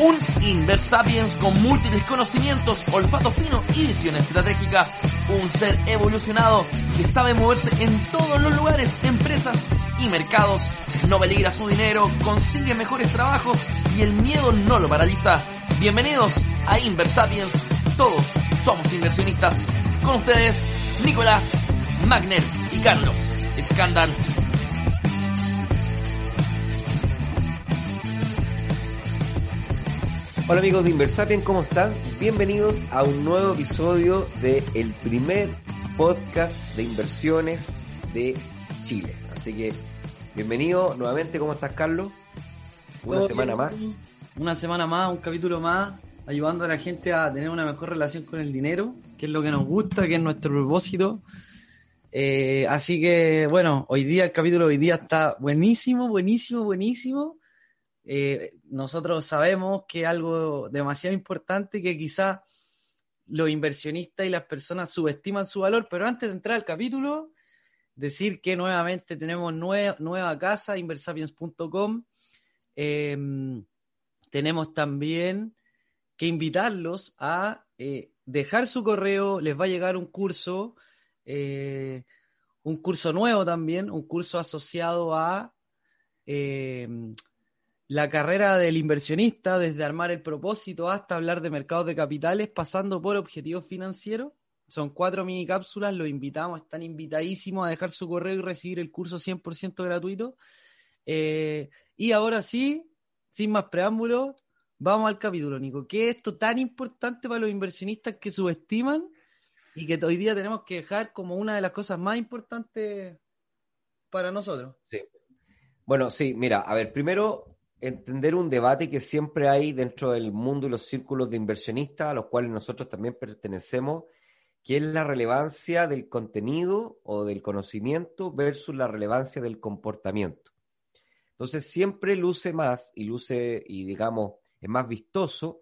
Un Inversapiens con múltiples conocimientos, olfato fino y visión estratégica. Un ser evolucionado que sabe moverse en todos los lugares, empresas y mercados. No peligra su dinero, consigue mejores trabajos y el miedo no lo paraliza. Bienvenidos a Inversapiens. Todos somos inversionistas. Con ustedes, Nicolás Magner y Carlos Escandal. Hola amigos de Inversapien, ¿cómo están? Bienvenidos a un nuevo episodio de el primer podcast de inversiones de Chile. Así que bienvenido nuevamente, ¿cómo estás Carlos? Una semana más. Una semana más, un capítulo más, ayudando a la gente a tener una mejor relación con el dinero, que es lo que nos gusta, que es nuestro propósito. Eh, así que, bueno, hoy día, el capítulo de hoy día está buenísimo, buenísimo, buenísimo. Eh, nosotros sabemos que algo demasiado importante que quizás los inversionistas y las personas subestiman su valor, pero antes de entrar al capítulo, decir que nuevamente tenemos nueva casa, inversapiens.com. Em, tenemos también que invitarlos a eh, dejar su correo, les va a llegar un curso eh, un curso nuevo también, un curso asociado a eh, la carrera del inversionista, desde armar el propósito hasta hablar de mercados de capitales, pasando por objetivos financieros. Son cuatro mini cápsulas, los invitamos, están invitadísimos a dejar su correo y recibir el curso 100% gratuito. Eh, y ahora sí, sin más preámbulos, vamos al capítulo, Nico. ¿Qué es esto tan importante para los inversionistas que subestiman y que hoy día tenemos que dejar como una de las cosas más importantes para nosotros. Sí. Bueno, sí, mira, a ver, primero entender un debate que siempre hay dentro del mundo y los círculos de inversionistas, a los cuales nosotros también pertenecemos, que es la relevancia del contenido o del conocimiento versus la relevancia del comportamiento. Entonces siempre luce más y luce y digamos es más vistoso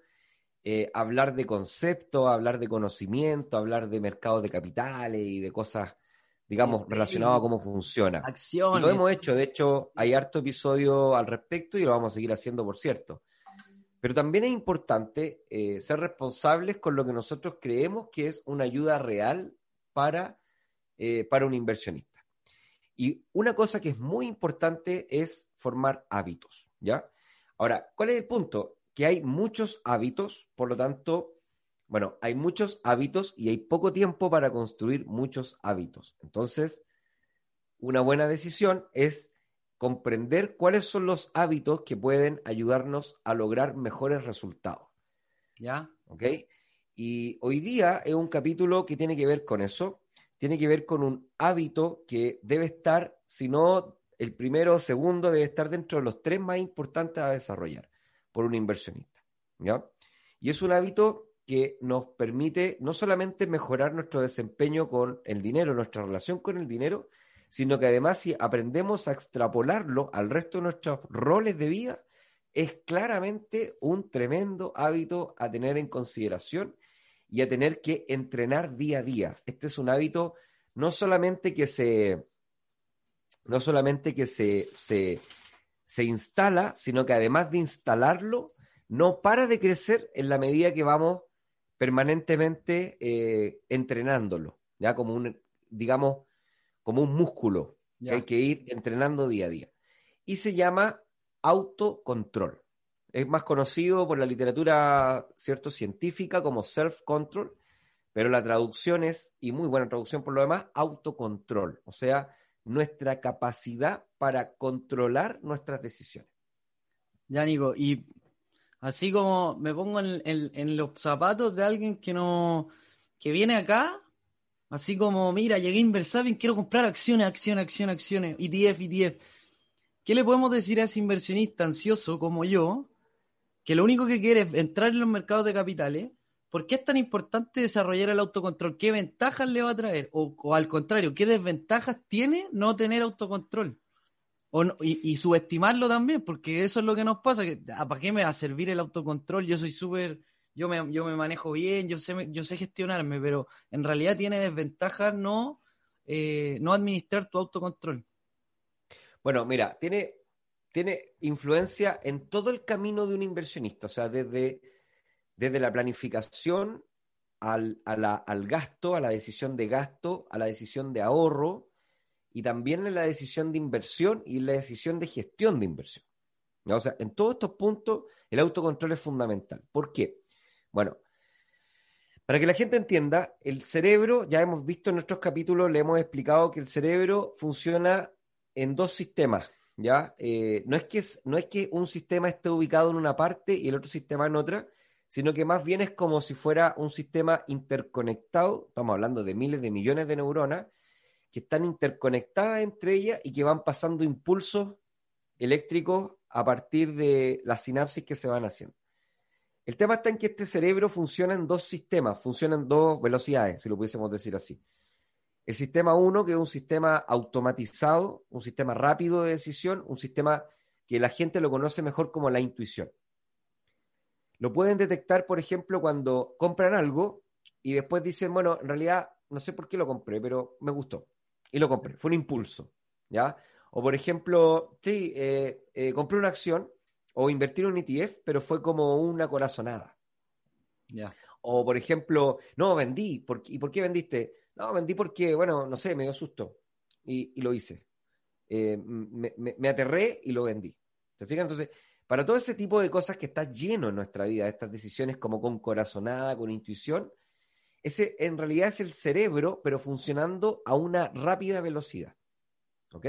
eh, hablar de conceptos, hablar de conocimiento, hablar de mercados de capitales y de cosas, digamos, relacionadas a cómo funciona. Acciones. Lo hemos hecho, de hecho, hay harto episodio al respecto y lo vamos a seguir haciendo, por cierto. Pero también es importante eh, ser responsables con lo que nosotros creemos que es una ayuda real para, eh, para un inversionista. Y una cosa que es muy importante es formar hábitos, ¿ya? Ahora, ¿cuál es el punto? que hay muchos hábitos, por lo tanto, bueno, hay muchos hábitos y hay poco tiempo para construir muchos hábitos. Entonces, una buena decisión es comprender cuáles son los hábitos que pueden ayudarnos a lograr mejores resultados. ¿Ya? ¿Ok? Y hoy día es un capítulo que tiene que ver con eso, tiene que ver con un hábito que debe estar, si no el primero o segundo, debe estar dentro de los tres más importantes a desarrollar por un inversionista. ¿ya? Y es un hábito que nos permite no solamente mejorar nuestro desempeño con el dinero, nuestra relación con el dinero, sino que además si aprendemos a extrapolarlo al resto de nuestros roles de vida, es claramente un tremendo hábito a tener en consideración y a tener que entrenar día a día. Este es un hábito no solamente que se, no solamente que se, se, se instala, sino que además de instalarlo, no para de crecer en la medida que vamos permanentemente eh, entrenándolo, ya como un, digamos, como un músculo que hay que ir entrenando día a día. Y se llama autocontrol. Es más conocido por la literatura cierto científica como self-control, pero la traducción es, y muy buena traducción por lo demás, autocontrol. O sea, nuestra capacidad para controlar nuestras decisiones. Ya, Nico, y así como me pongo en, los zapatos de alguien que no, que viene acá, así como, mira, llegué a Inversapien, quiero comprar acciones, acciones, acciones, acciones, ETF, ETF. ¿Qué le podemos decir a ese inversionista ansioso como yo, que lo único que quiere es entrar en los mercados de capitales? ¿por qué es tan importante desarrollar el autocontrol? ¿Qué ventajas le va a traer? O, al contrario, ¿qué desventajas tiene no tener autocontrol? Y, subestimarlo también, porque eso es lo que nos pasa. Que, ah, ¿Para qué me va a servir el autocontrol? Yo soy súper, yo me, yo me manejo bien, yo sé, yo sé gestionarme, pero en realidad tiene desventajas no, eh, no administrar tu autocontrol. Bueno, mira, tiene, tiene influencia en todo el camino de un inversionista, o sea, desde desde la planificación al, al gasto, a la decisión de gasto, a la decisión de ahorro y también en la decisión de inversión y la decisión de gestión de inversión. O sea, en todos estos puntos el autocontrol es fundamental. ¿Por qué? Bueno, para que la gente entienda, el cerebro, ya hemos visto en nuestros capítulos, le hemos explicado que el cerebro funciona en dos sistemas, ¿ya? Eh, no, es que no es que un sistema esté ubicado en una parte y el otro sistema en otra, sino que más bien es como si fuera un sistema interconectado, estamos hablando de miles de millones de neuronas, que están interconectadas entre ellas y que van pasando impulsos eléctricos a partir de las sinapsis que se van haciendo. El tema está en que este cerebro funciona en dos sistemas, funciona en dos velocidades, si lo pudiésemos decir así. El sistema 1, que es un sistema automatizado, un sistema rápido de decisión, un sistema que la gente lo conoce mejor como la intuición. Lo pueden detectar, por ejemplo, cuando compran algo y después dicen, bueno, en realidad no sé por qué lo compré, pero me gustó. Y lo compré, fue un impulso, ¿ya? O por ejemplo, sí, eh, eh, compré una acción o invertir en un ETF, pero fue como una corazonada. Ya. O por ejemplo, no, vendí. ¿Y por qué vendiste? No, vendí porque, bueno, no sé, me dio susto. Y, lo hice. Eh, me, me, aterré y lo vendí. ¿Te fijas? Entonces, para todo ese tipo de cosas que está lleno en nuestra vida, estas decisiones como con corazonada, con intuición, ese en realidad es el cerebro, pero funcionando a una rápida velocidad. ¿Ok?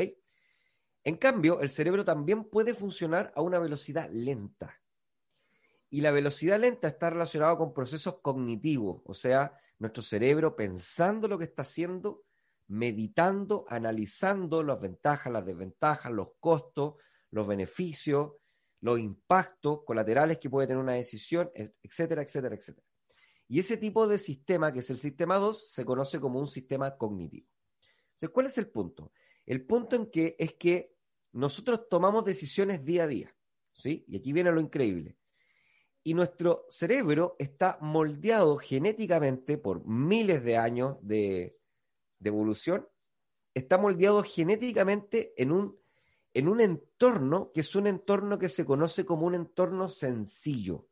En cambio, el cerebro también puede funcionar a una velocidad lenta. Y la velocidad lenta está relacionada con procesos cognitivos, o sea, nuestro cerebro pensando lo que está haciendo, meditando, analizando las ventajas, las desventajas, los costos, los beneficios, los impactos colaterales que puede tener una decisión, etcétera, etcétera, etcétera. Y ese tipo de sistema, que es el sistema 2, se conoce como un sistema cognitivo. Entonces, ¿cuál es el punto? El punto en que es que nosotros tomamos decisiones día a día, ¿sí? Y aquí viene lo increíble. Y nuestro cerebro está moldeado genéticamente por miles de años de, de evolución, está moldeado genéticamente en un en un entorno que es un entorno que se conoce como un entorno sencillo.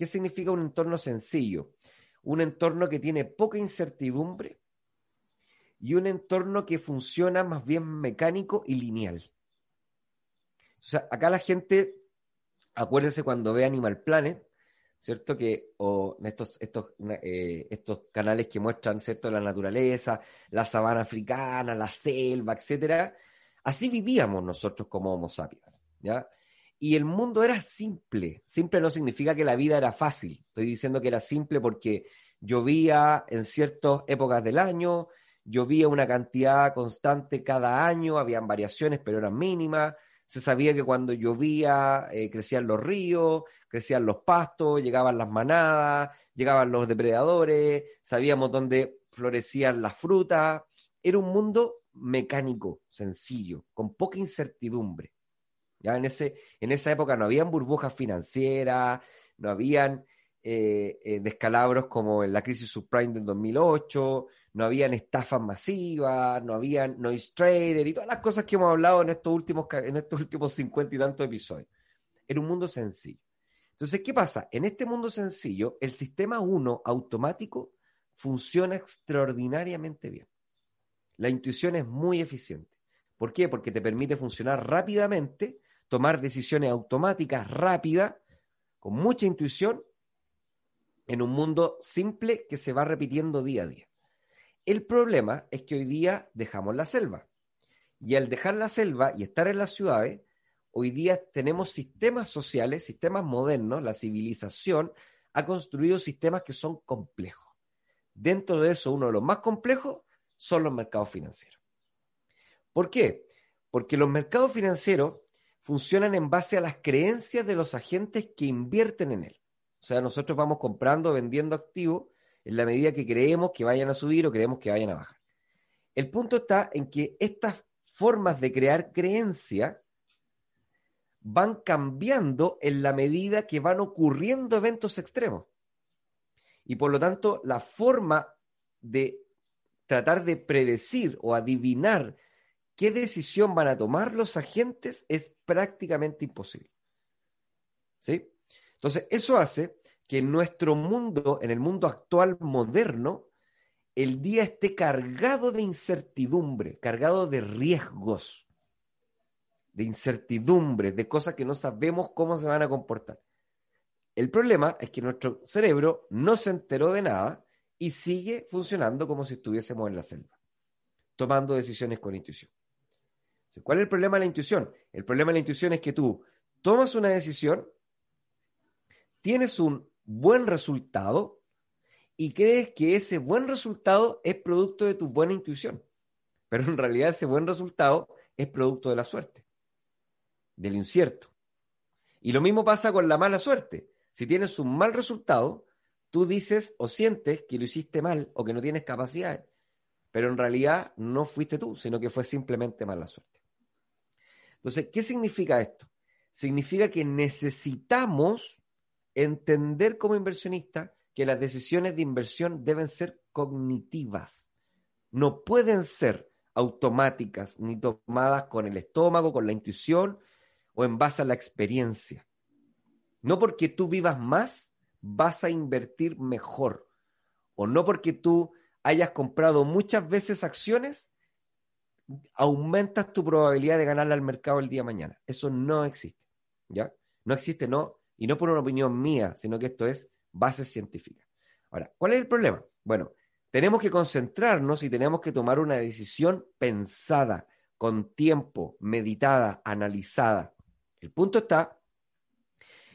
¿Qué significa un entorno sencillo? Un entorno que tiene poca incertidumbre y un entorno que funciona más bien mecánico y lineal. O sea, acá la gente, acuérdense cuando ve Animal Planet, ¿cierto? Que, o estos, estos, eh, estos canales que muestran, ¿cierto? La naturaleza, la sabana africana, la selva, etcétera Así vivíamos nosotros como Homo sapiens, ¿ya? Y el mundo era simple. Simple no significa que la vida era fácil. Estoy diciendo que era simple porque llovía en ciertas épocas del año, llovía una cantidad constante cada año, habían variaciones, pero eran mínimas. Se sabía que cuando llovía eh, crecían los ríos, crecían los pastos, llegaban las manadas, llegaban los depredadores, sabíamos dónde florecían las frutas. Era un mundo mecánico, sencillo, con poca incertidumbre. Ya en, ese, en esa época no habían burbujas financieras, no habían eh, eh, descalabros como en la crisis subprime del 2008, no habían estafas masivas, no habían noise trader y todas las cosas que hemos hablado en estos últimos, en estos últimos cincuenta y tantos episodios. Era un mundo sencillo. Entonces, ¿qué pasa? En este mundo sencillo, el sistema 1 automático funciona extraordinariamente bien. La intuición es muy eficiente. ¿Por qué? Porque te permite funcionar rápidamente, tomar decisiones automáticas rápidas, con mucha intuición, en un mundo simple que se va repitiendo día a día. El problema es que hoy día dejamos la selva. Y al dejar la selva y estar en las ciudades, hoy día tenemos sistemas sociales, sistemas modernos, la civilización ha construido sistemas que son complejos. Dentro de eso, uno de los más complejos son los mercados financieros. ¿Por qué? Porque los mercados financieros funcionan en base a las creencias de los agentes que invierten en él. O sea, nosotros vamos comprando, vendiendo activos en la medida que creemos que vayan a subir o creemos que vayan a bajar. El punto está en que estas formas de crear creencia van cambiando en la medida que van ocurriendo eventos extremos. Y por lo tanto, la forma de tratar de predecir o adivinar qué decisión van a tomar los agentes es prácticamente imposible. ¿Sí? Entonces, eso hace que en nuestro mundo, en el mundo actual moderno, el día esté cargado de incertidumbre, cargado de riesgos, de incertidumbre, de cosas que no sabemos cómo se van a comportar. El problema es que nuestro cerebro no se enteró de nada y sigue funcionando como si estuviésemos en la selva, tomando decisiones con intuición. ¿Cuál es el problema de la intuición? El problema de la intuición es que tú tomas una decisión, tienes un buen resultado y crees que ese buen resultado es producto de tu buena intuición. Pero en realidad ese buen resultado es producto de la suerte, del incierto. Y lo mismo pasa con la mala suerte. Si tienes un mal resultado, tú dices o sientes que lo hiciste mal o que no tienes capacidad, pero en realidad no fuiste tú, sino que fue simplemente mala suerte. Entonces, ¿qué significa esto? Significa que necesitamos entender como inversionista que las decisiones de inversión deben ser cognitivas. No pueden ser automáticas ni tomadas con el estómago, con la intuición o en base a la experiencia. No porque tú vivas más, vas a invertir mejor. O no porque tú hayas comprado muchas veces acciones, aumentas tu probabilidad de ganarle al mercado el día de mañana. Eso no existe. ¿Ya? No existe, no. Y no por una opinión mía, sino que esto es base científica. Ahora, ¿cuál es el problema? Bueno, tenemos que concentrarnos y tenemos que tomar una decisión pensada, con tiempo, meditada, analizada. El punto está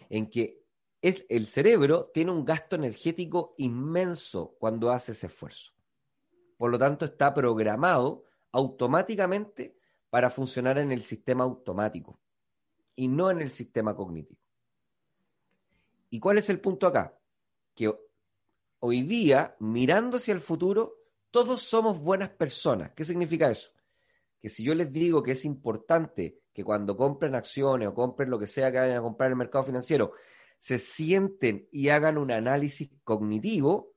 en que es, el cerebro tiene un gasto energético inmenso cuando hace ese esfuerzo. Por lo tanto, está programado automáticamente para funcionar en el sistema automático y no en el sistema cognitivo. ¿Y cuál es el punto acá? Que hoy día, mirando hacia el futuro, todos somos buenas personas. ¿Qué significa eso? Que si yo les digo que es importante que cuando compren acciones o compren lo que sea que vayan a comprar en el mercado financiero, se sienten y hagan un análisis cognitivo,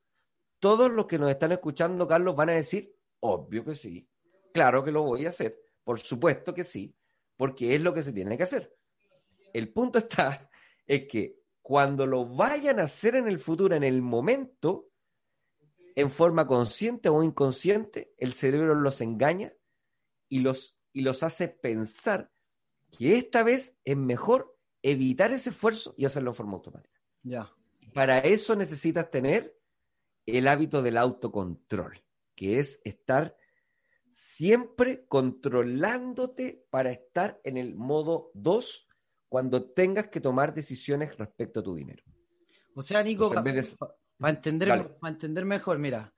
todos los que nos están escuchando, Carlos, van a decir, obvio que sí, claro que lo voy a hacer, por supuesto que sí, porque es lo que se tiene que hacer. El punto está es que cuando lo vayan a hacer en el futuro, en el momento, en forma consciente o inconsciente, el cerebro los engaña y los, y los hace pensar que esta vez es mejor evitar ese esfuerzo y hacerlo en forma automática. Ya. Para eso necesitas tener el hábito del autocontrol, que es estar siempre controlándote para estar en el modo 2 cuando tengas que tomar decisiones respecto a tu dinero. O sea, Nico, para entender, entender mejor, mira,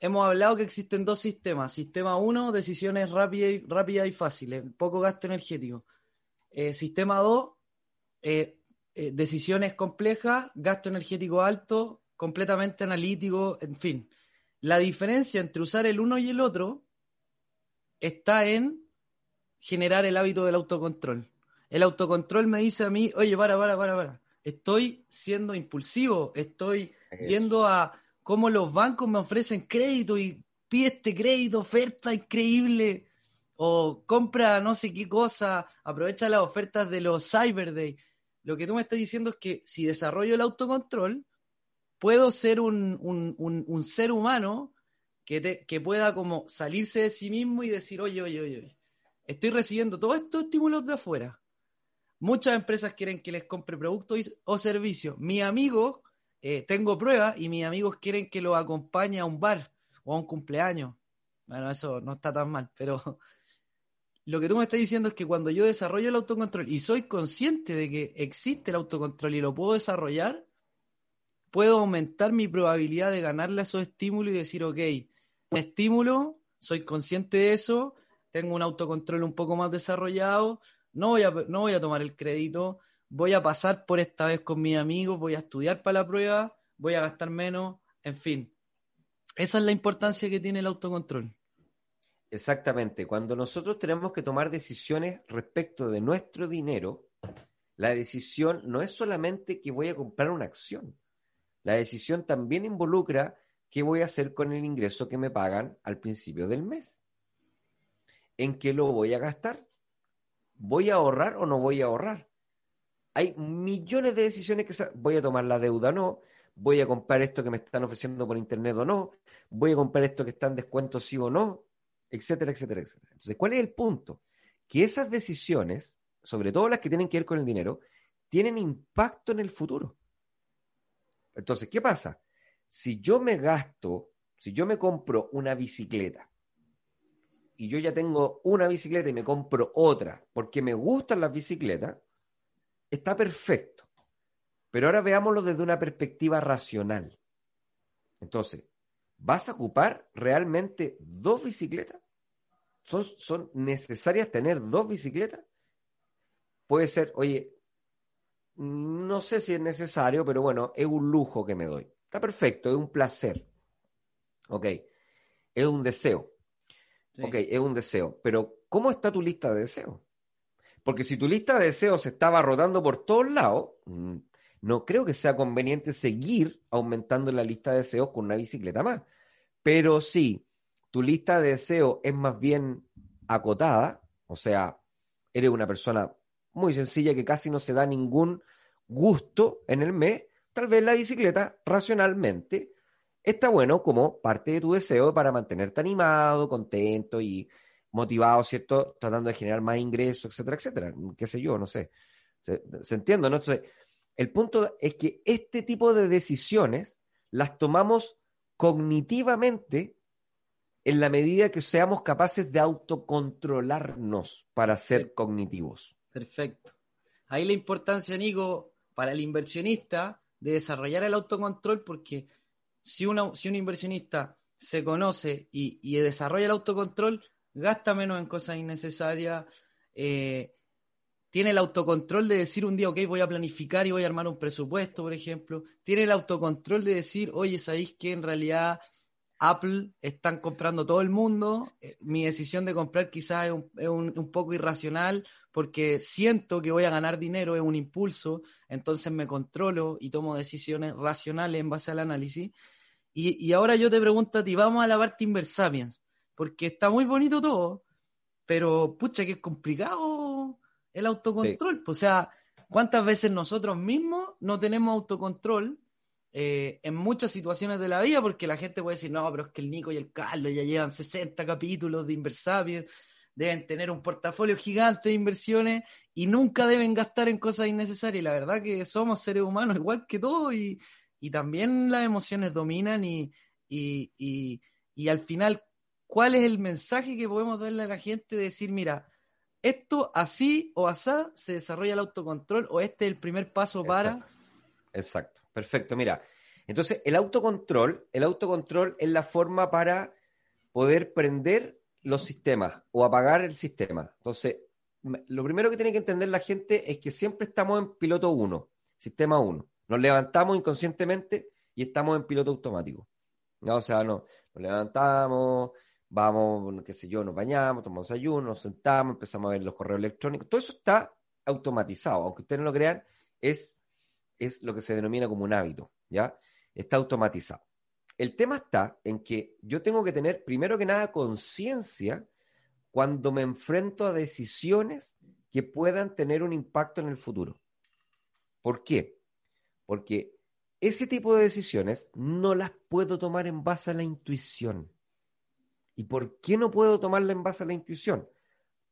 hemos hablado que existen dos sistemas. Sistema 1, decisiones rápidas y, rápidas y fáciles, poco gasto energético. Eh, sistema 2, eh, eh, decisiones complejas, gasto energético alto, completamente analítico, en fin. La diferencia entre usar el uno y el otro está en generar el hábito del autocontrol. El autocontrol me dice a mí, oye, para, para, para, para. Estoy siendo impulsivo, estoy viendo a cómo los bancos me ofrecen crédito y pide este crédito, oferta increíble o compra no sé qué cosa, aprovecha las ofertas de los Cyber Day. Lo que tú me estás diciendo es que si desarrollo el autocontrol, puedo ser un, un, ser humano que, que, pueda como salirse de sí mismo y decir, oye, oye, oye, estoy recibiendo todos estos estímulos de afuera. Muchas empresas quieren que les compre productos o servicios. Mi amigo, eh, tengo pruebas y mis amigos quieren que lo acompañe a un bar o a un cumpleaños. Bueno, eso no está tan mal, pero lo que tú me estás diciendo es que cuando yo desarrollo el autocontrol y soy consciente de que existe el autocontrol y lo puedo desarrollar, puedo aumentar mi probabilidad de ganarle a esos estímulos y decir, ok, un estímulo, soy consciente de eso, tengo un autocontrol un poco más desarrollado, no voy a, no voy a tomar el crédito, voy a pasar por esta vez con mis amigos, voy a estudiar para la prueba, voy a gastar menos, en fin. Esa es la importancia que tiene el autocontrol. Exactamente. Cuando nosotros tenemos que tomar decisiones respecto de nuestro dinero, la decisión no es solamente que voy a comprar una acción. La decisión también involucra qué voy a hacer con el ingreso que me pagan al principio del mes. ¿En qué lo voy a gastar? ¿Voy a ahorrar o no voy a ahorrar? Hay millones de decisiones que voy a tomar la deuda o no, voy a comprar esto que me están ofreciendo por internet o no, voy a comprar esto que está en descuento sí o no, etcétera, etcétera, etcétera. Entonces, ¿cuál es el punto? Que esas decisiones, sobre todo las que tienen que ver con el dinero, tienen impacto en el futuro. Entonces, ¿qué pasa? Si yo me gasto, si yo me compro una bicicleta y yo ya tengo una bicicleta y me compro otra porque me gustan las bicicletas, está perfecto. Pero ahora veámoslo desde una perspectiva racional. Entonces, ¿vas a ocupar realmente dos bicicletas? ¿Son, necesarias tener dos bicicletas? Puede ser, oye, no sé si es necesario, pero bueno, es un lujo que me doy. Está perfecto, es un placer. Ok, es un deseo. Ok, es un deseo. Pero, ¿cómo está tu lista de deseos? Porque si tu lista de deseos se estaba rotando por todos lados, mm, no creo que sea conveniente seguir aumentando la lista de deseos con una bicicleta más. Pero si tu lista de deseos es más bien acotada, o sea, eres una persona muy sencilla que casi no se da ningún gusto en el mes, tal vez la bicicleta racionalmente está bueno como parte de tu deseo para mantenerte animado, contento y motivado, ¿cierto? Tratando de generar más ingresos, etcétera, etcétera. Qué sé yo, no sé. ¿Se, entiende? ¿no? Entonces, el punto es que este tipo de decisiones las tomamos cognitivamente en la medida que seamos capaces de autocontrolarnos para ser cognitivos. Perfecto. Ahí la importancia, Nico, para el inversionista de desarrollar el autocontrol, porque si, si un inversionista se conoce y, desarrolla el autocontrol, gasta menos en cosas innecesarias, eh, tiene el autocontrol de decir un día, ok, voy a planificar y voy a armar un presupuesto, por ejemplo, tiene el autocontrol de decir, oye, ¿sabéis que en realidad Apple están comprando todo el mundo? Eh, mi decisión de comprar quizás es un poco irracional porque siento que voy a ganar dinero, es un impulso, entonces me controlo y tomo decisiones racionales en base al análisis. Y, ahora yo te pregunto a ti, vamos a la parte Inversapiens, porque está muy bonito todo, pero pucha que es complicado el autocontrol. O sea, ¿cuántas veces nosotros mismos no tenemos autocontrol eh, en muchas situaciones de la vida? Porque la gente puede decir, no, pero es que el Nico y el Carlos ya llevan 60 capítulos de Inversapiens deben tener un portafolio gigante de inversiones y nunca deben gastar en cosas innecesarias. Y la verdad que somos seres humanos igual que todos y, también las emociones dominan y, y, al final, ¿cuál es el mensaje que podemos darle a la gente de decir, mira, esto así o asá se desarrolla el autocontrol o este es el primer paso para... Exacto, perfecto. Mira, entonces el autocontrol, el autocontrol es la forma para poder prender los sistemas o apagar el sistema. Entonces, lo primero que tiene que entender la gente es que siempre estamos en piloto 1, sistema 1. Nos levantamos inconscientemente y estamos en piloto automático. ¿no? O sea, no, nos levantamos, vamos, qué sé yo, nos bañamos, tomamos ayuno, nos sentamos, empezamos a ver los correos electrónicos. Todo eso está automatizado. Aunque ustedes no lo crean, es, es lo que se denomina como un hábito. ¿ya? Está automatizado. El tema está en que yo tengo que tener, primero que nada, conciencia cuando me enfrento a decisiones que puedan tener un impacto en el futuro. ¿Por qué? Porque ese tipo de decisiones no las puedo tomar en base a la intuición. ¿Y por qué no puedo tomarla en base a la intuición?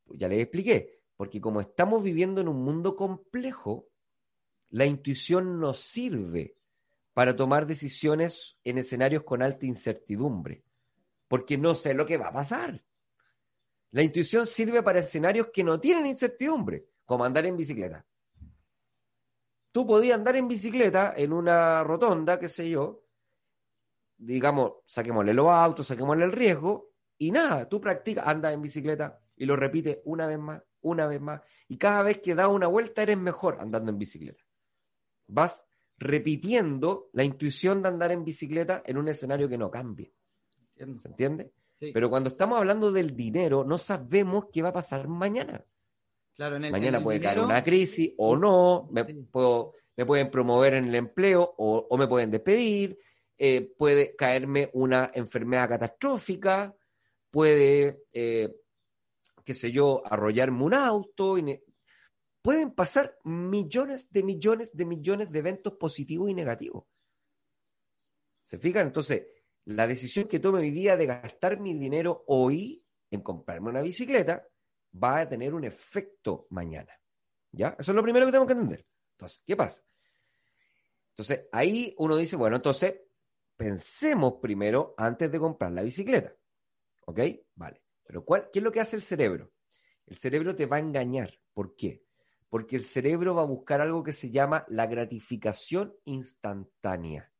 Pues ya les expliqué, porque como estamos viviendo en un mundo complejo, la intuición nos sirve para tomar decisiones en escenarios con alta incertidumbre, porque no sé lo que va a pasar. La intuición sirve para escenarios que no tienen incertidumbre, como andar en bicicleta. Tú podías andar en bicicleta en una rotonda, qué sé yo, digamos, saquémosle los autos, saquémosle el riesgo, y nada, tú practicas, andas en bicicleta y lo repites una vez más, una vez más. Y cada vez que das una vuelta eres mejor andando en bicicleta. Vas repitiendo la intuición de andar en bicicleta en un escenario que no cambie. ¿Se entiende? Pero cuando estamos hablando del dinero, no sabemos qué va a pasar mañana. Claro, en el, mañana puede caer una crisis o no, me, puedo, me pueden promover en el empleo o, me pueden despedir, eh, puede caerme una enfermedad catastrófica, puede, eh, qué sé yo, arrollarme un auto. Pueden pasar millones de millones de millones de eventos positivos y negativos. ¿Se fijan? Entonces, la decisión que tome hoy día de gastar mi dinero hoy en comprarme una bicicleta va a tener un efecto mañana. ¿Ya? Eso es lo primero que tenemos que entender. Entonces, ¿qué pasa? Entonces, ahí uno dice, bueno, entonces, pensemos primero antes de comprar la bicicleta. ¿Ok? Vale. Pero ¿cuál, ¿qué es lo que hace el cerebro? El cerebro te va a engañar. ¿Por qué? Porque el cerebro va a buscar algo que se llama la gratificación instantánea.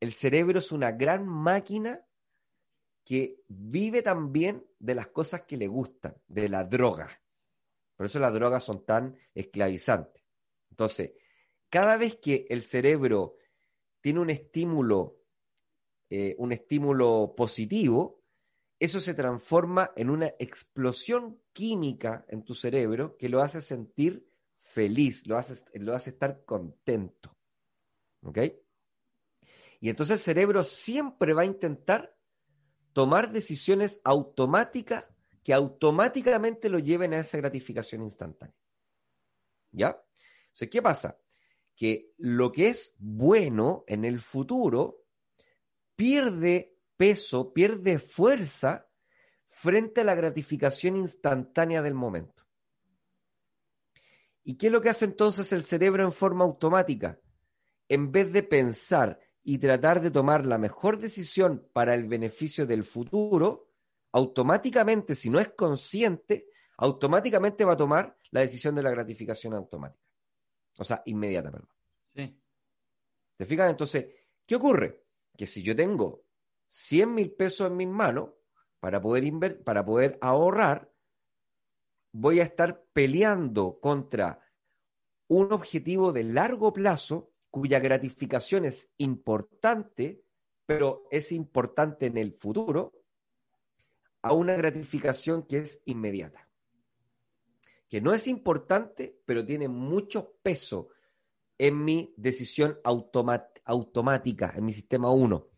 El cerebro es una gran máquina que vive también de las cosas que le gustan, de la droga. Por eso las drogas son tan esclavizantes. Entonces, cada vez que el cerebro tiene un estímulo, eh, un estímulo positivo, eso se transforma en una explosión química en tu cerebro que lo hace sentir feliz, lo hace, lo hace estar contento. ¿Ok? Y entonces el cerebro siempre va a intentar tomar decisiones automáticas que automáticamente lo lleven a esa gratificación instantánea. ¿Ya? Entonces, ¿qué pasa? Que lo que es bueno en el futuro pierde peso, pierde fuerza frente a la gratificación instantánea del momento. ¿Y qué es lo que hace entonces el cerebro en forma automática? En vez de pensar y tratar de tomar la mejor decisión para el beneficio del futuro, automáticamente, si no es consciente, automáticamente va a tomar la decisión de la gratificación automática. O sea, inmediata, perdón. Sí. ¿Te fijas? Entonces, ¿qué ocurre? Que si yo tengo 100 mil pesos en mis manos para poder, para poder ahorrar, voy a estar peleando contra un objetivo de largo plazo cuya gratificación es importante, pero es importante en el futuro, a una gratificación que es inmediata. Que no es importante, pero tiene mucho peso en mi decisión automática, en mi sistema 1.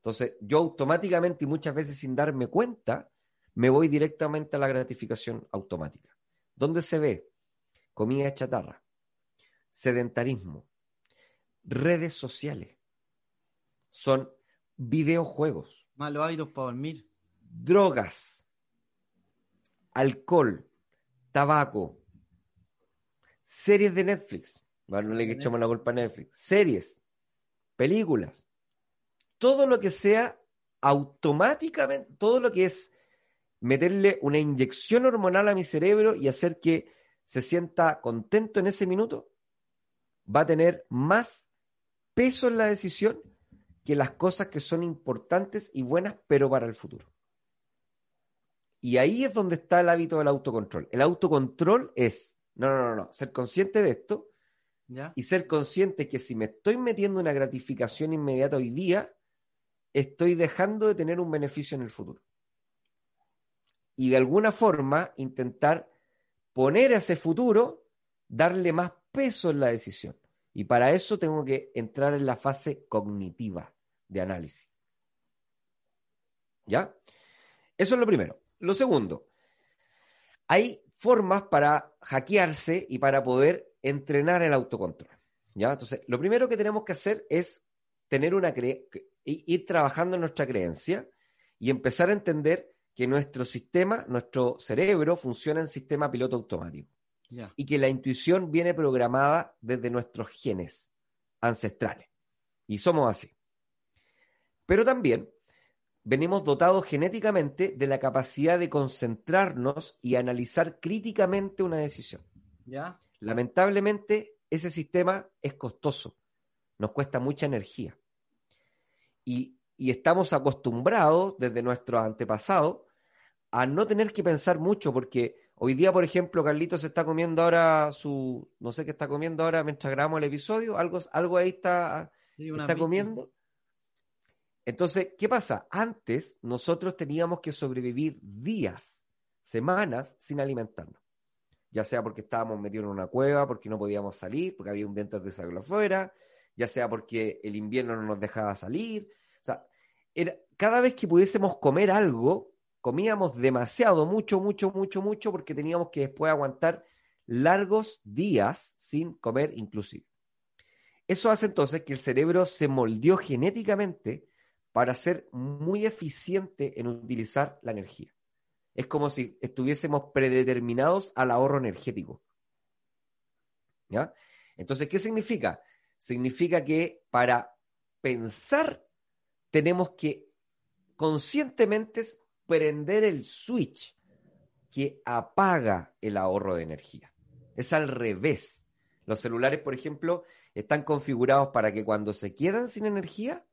Entonces, yo automáticamente y muchas veces sin darme cuenta, me voy directamente a la gratificación automática. ¿Dónde se ve? Comida chatarra, sedentarismo, redes sociales, son videojuegos. Malos hábitos para dormir. Drogas, alcohol, tabaco, series de Netflix. Bueno, no le echamos la culpa a Netflix. Series, películas, todo lo que sea automáticamente, todo lo que es meterle una inyección hormonal a mi cerebro y hacer que se sienta contento en ese minuto, va a tener más peso en la decisión que las cosas que son importantes y buenas, pero para el futuro. Y ahí es donde está el hábito del autocontrol. El autocontrol es, no, no, no, no, ser consciente de esto y ser consciente que si me estoy metiendo una gratificación inmediata hoy día, estoy dejando de tener un beneficio en el futuro. Y de alguna forma intentar poner a ese futuro, darle más peso en la decisión. Y para eso tengo que entrar en la fase cognitiva de análisis. ¿Ya? Eso es lo primero. Lo segundo, hay formas para hackearse y para poder entrenar el autocontrol. ¿Ya? Entonces, lo primero que tenemos que hacer es tener una ir trabajando en nuestra creencia y empezar a entender que nuestro sistema, nuestro cerebro funciona en sistema piloto automático y que la intuición viene programada desde nuestros genes ancestrales. Y somos así. Pero también venimos dotados genéticamente de la capacidad de concentrarnos y analizar críticamente una decisión. ¿Ya? Lamentablemente, ese sistema es costoso, nos cuesta mucha energía. Y, y estamos acostumbrados desde nuestros antepasados a no tener que pensar mucho porque Hoy día, por ejemplo, Carlitos está comiendo ahora su, no sé qué está comiendo ahora mientras grabamos el episodio, algo, algo ahí está, está comiendo. Entonces, ¿qué pasa? Antes nosotros teníamos que sobrevivir días, semanas sin alimentarnos. Ya sea porque estábamos metidos en una cueva, porque no podíamos salir, porque había un diente de sangre afuera, ya sea porque el invierno no nos dejaba salir. Era, cada vez que pudiésemos comer algo, comíamos demasiado, mucho, mucho, mucho, mucho, porque teníamos que después aguantar largos días sin comer inclusive. Eso hace entonces que el cerebro se moldeó genéticamente para ser muy eficiente en utilizar la energía. Es como si estuviésemos predeterminados al ahorro energético. ¿Ya? Entonces, ¿qué significa? Significa que para pensar tenemos que conscientemente prender el switch que apaga el ahorro de energía. Es al revés. Los celulares, por ejemplo, están configurados para que cuando se quedan sin energía,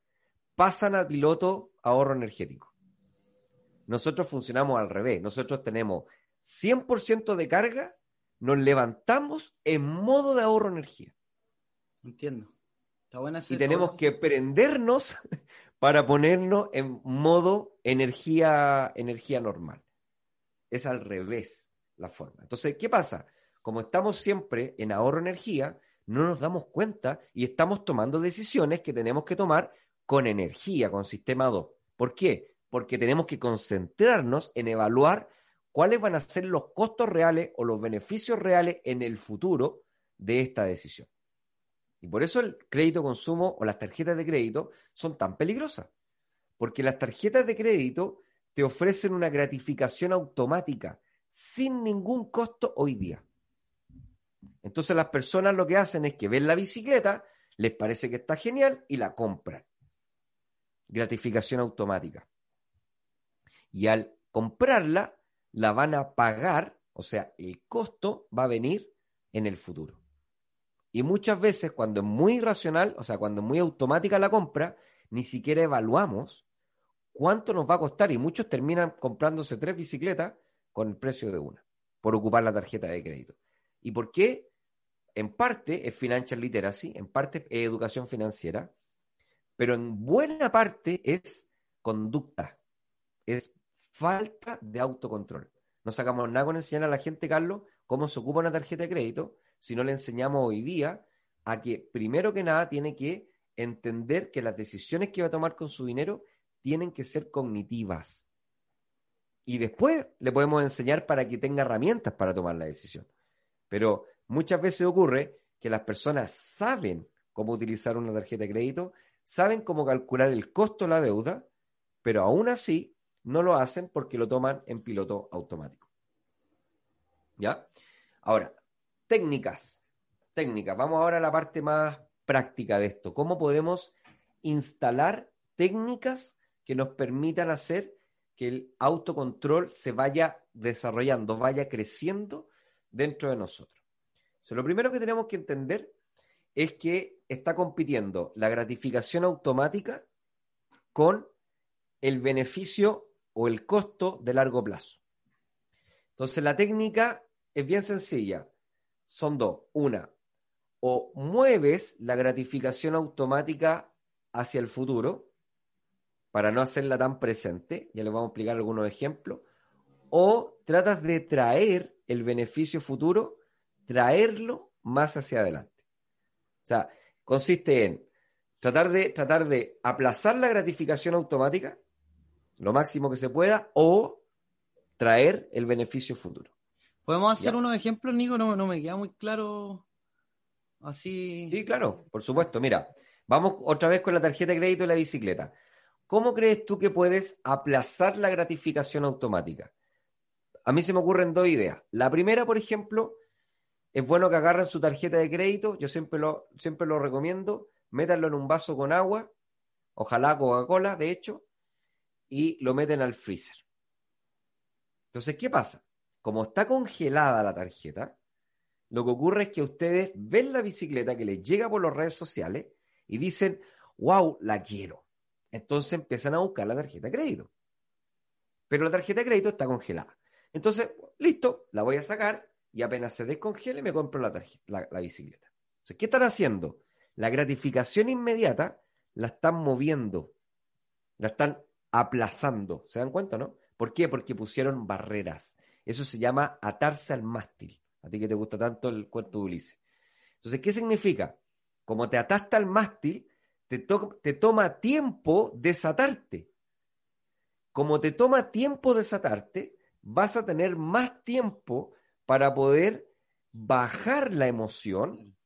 pasan a piloto ahorro energético. Nosotros funcionamos al revés. Nosotros tenemos 100% de carga, nos levantamos en modo de ahorro energía. Entiendo. Está buena y tenemos que prendernos para ponernos en modo energía, energía normal. Es al revés la forma. Entonces, ¿qué pasa? Como estamos siempre en ahorro energía, no nos damos cuenta y estamos tomando decisiones que tenemos que tomar con energía, con sistema 2. ¿Por qué? Porque tenemos que concentrarnos en evaluar cuáles van a ser los costos reales o los beneficios reales en el futuro de esta decisión. Y por eso el crédito consumo o las tarjetas de crédito son tan peligrosas. Porque las tarjetas de crédito te ofrecen una gratificación automática sin ningún costo hoy día. Entonces las personas lo que hacen es que ven la bicicleta, les parece que está genial y la compran gratificación automática. Y al comprarla, la van a pagar, o sea, el costo va a venir en el futuro. Y muchas veces cuando es muy racional, o sea, cuando es muy automática la compra, ni siquiera evaluamos cuánto nos va a costar y muchos terminan comprándose tres bicicletas con el precio de una, por ocupar la tarjeta de crédito. ¿Y por qué? En parte es financial literacy, en parte es educación financiera, pero en buena parte es conducta, es falta de autocontrol. No sacamos nada con enseñar a la gente, Carlos, cómo se ocupa una tarjeta de crédito, si no le enseñamos hoy día a que, primero que nada, tiene que entender que las decisiones que va a tomar con su dinero tienen que ser cognitivas. Y después le podemos enseñar para que tenga herramientas para tomar la decisión. Pero muchas veces ocurre que las personas saben cómo utilizar una tarjeta de crédito, saben cómo calcular el costo de la deuda, pero aún así no lo hacen porque lo toman en piloto automático. ¿Ya? Ahora, técnicas. Técnicas. Vamos ahora a la parte más práctica de esto. ¿Cómo podemos instalar técnicas que nos permitan hacer que el autocontrol se vaya desarrollando, vaya creciendo dentro de nosotros? lo primero que tenemos que entender es que está compitiendo la gratificación automática con el beneficio o el costo de largo plazo. Entonces la técnica es bien sencilla. Son dos. Una, o mueves la gratificación automática hacia el futuro para no hacerla tan presente, ya les vamos a explicar algunos ejemplos, o tratas de traer el beneficio futuro, traerlo más hacia adelante. O sea, consiste en tratar de, tratar de aplazar la gratificación automática lo máximo que se pueda o traer el beneficio futuro. ¿Podemos hacer unos ejemplos, Nico? No, no me queda muy claro así. Sí, claro, por supuesto. Mira, vamos otra vez con la tarjeta de crédito y la bicicleta. ¿Cómo crees tú que puedes aplazar la gratificación automática? A mí se me ocurren dos ideas. La primera, por ejemplo, es bueno que agarren su tarjeta de crédito, yo siempre lo, siempre lo recomiendo, métanlo en un vaso con agua, ojalá Coca-Cola, de hecho, y lo meten al freezer. Entonces, ¿qué pasa? Como está congelada la tarjeta, lo que ocurre es que ustedes ven la bicicleta que les llega por las redes sociales y dicen, wow, la quiero. Entonces empiezan a buscar la tarjeta de crédito. Pero la tarjeta de crédito está congelada. Entonces, listo, la voy a sacar y apenas se descongele me compro la, bicicleta. Entonces, ¿qué están haciendo? La gratificación inmediata la están moviendo, la están aplazando. ¿Se dan cuenta, no? ¿Por qué? Porque pusieron barreras. Eso se llama atarse al mástil. A ti que te gusta tanto el cuento de Ulises. Entonces, ¿qué significa? Como te ataste al mástil, te, te toma tiempo desatarte. Como te toma tiempo desatarte, vas a tener más tiempo para poder bajar la emoción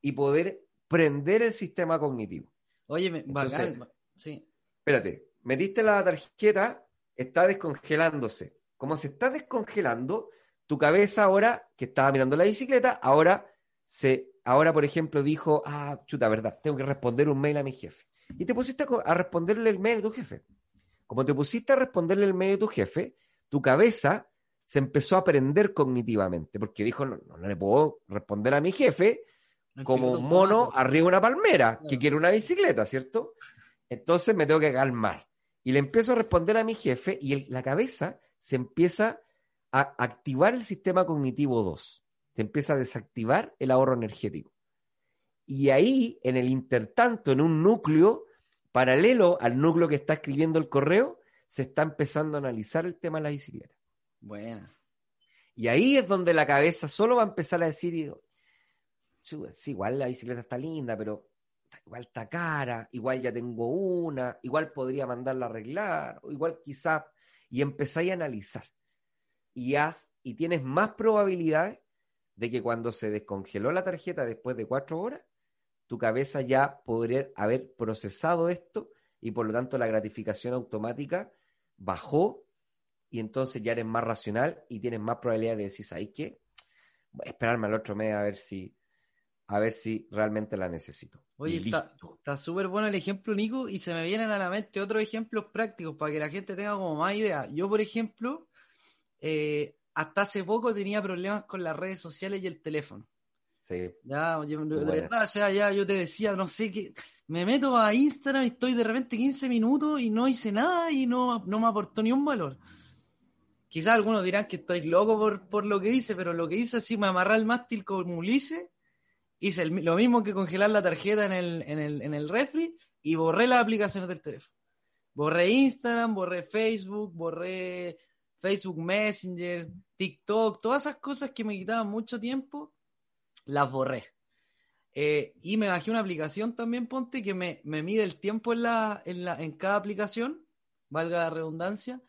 y poder prender el sistema cognitivo. Oye, me, bacán, sí. Espérate, metiste la tarjeta, está descongelándose. Como se está descongelando, tu cabeza ahora, que estaba mirando la bicicleta, ahora se, ahora por ejemplo dijo, ah, chuta, verdad, tengo que responder un mail a mi jefe. Y te pusiste a responderle el mail a tu jefe. Como te pusiste a responderle el mail a tu jefe, tu cabeza se empezó a aprender cognitivamente, porque dijo, no, no, le puedo responder a mi jefe como un mono arriba de una palmera, que quiere una bicicleta, ¿cierto? Entonces me tengo que calmar. Y le empiezo a responder a mi jefe y la cabeza se empieza a activar el sistema cognitivo 2. Se empieza a desactivar el ahorro energético. Y ahí, en el intertanto, en un núcleo paralelo al núcleo que está escribiendo el correo, se está empezando a analizar el tema de la bicicleta. Buena. Y ahí es donde la cabeza solo va a empezar a decir, sí, igual la bicicleta está linda, pero igual está cara, igual ya tengo una, igual podría mandarla a arreglar, o igual quizás, y empezáis a analizar. Y, haz, y tienes más probabilidades de que cuando se descongeló la tarjeta después de cuatro horas, tu cabeza ya podría haber procesado esto y por lo tanto la gratificación automática bajó y entonces ya eres más racional y tienes más probabilidad de decir, ¿sabes qué? Esperarme al otro mes a ver si, a ver si realmente la necesito. Oye, está súper bueno el ejemplo, Nico, y se me vienen a la mente otros ejemplos prácticos para que la gente tenga como más idea. Yo, por ejemplo, eh, hasta hace poco tenía problemas con las redes sociales y el teléfono. Sí. Ya, yo, o sea, ya yo te decía, no sé qué, me meto a Instagram y estoy de repente 15 minutos y no hice nada y no, no me aportó ni un valor. Quizás algunos dirán que estoy loco por, por lo que hice, pero lo que hice así me amarré al mástil como Ulises hice lo mismo que congelar la tarjeta en el, en, el, en el refri y borré las aplicaciones del teléfono. Borré Instagram, borré Facebook, borré Facebook Messenger, TikTok, todas esas cosas que me quitaban mucho tiempo, las borré. Eh, y me bajé una aplicación también, Ponte, que me, me mide el tiempo en, la, en, la, en cada aplicación, valga la redundancia,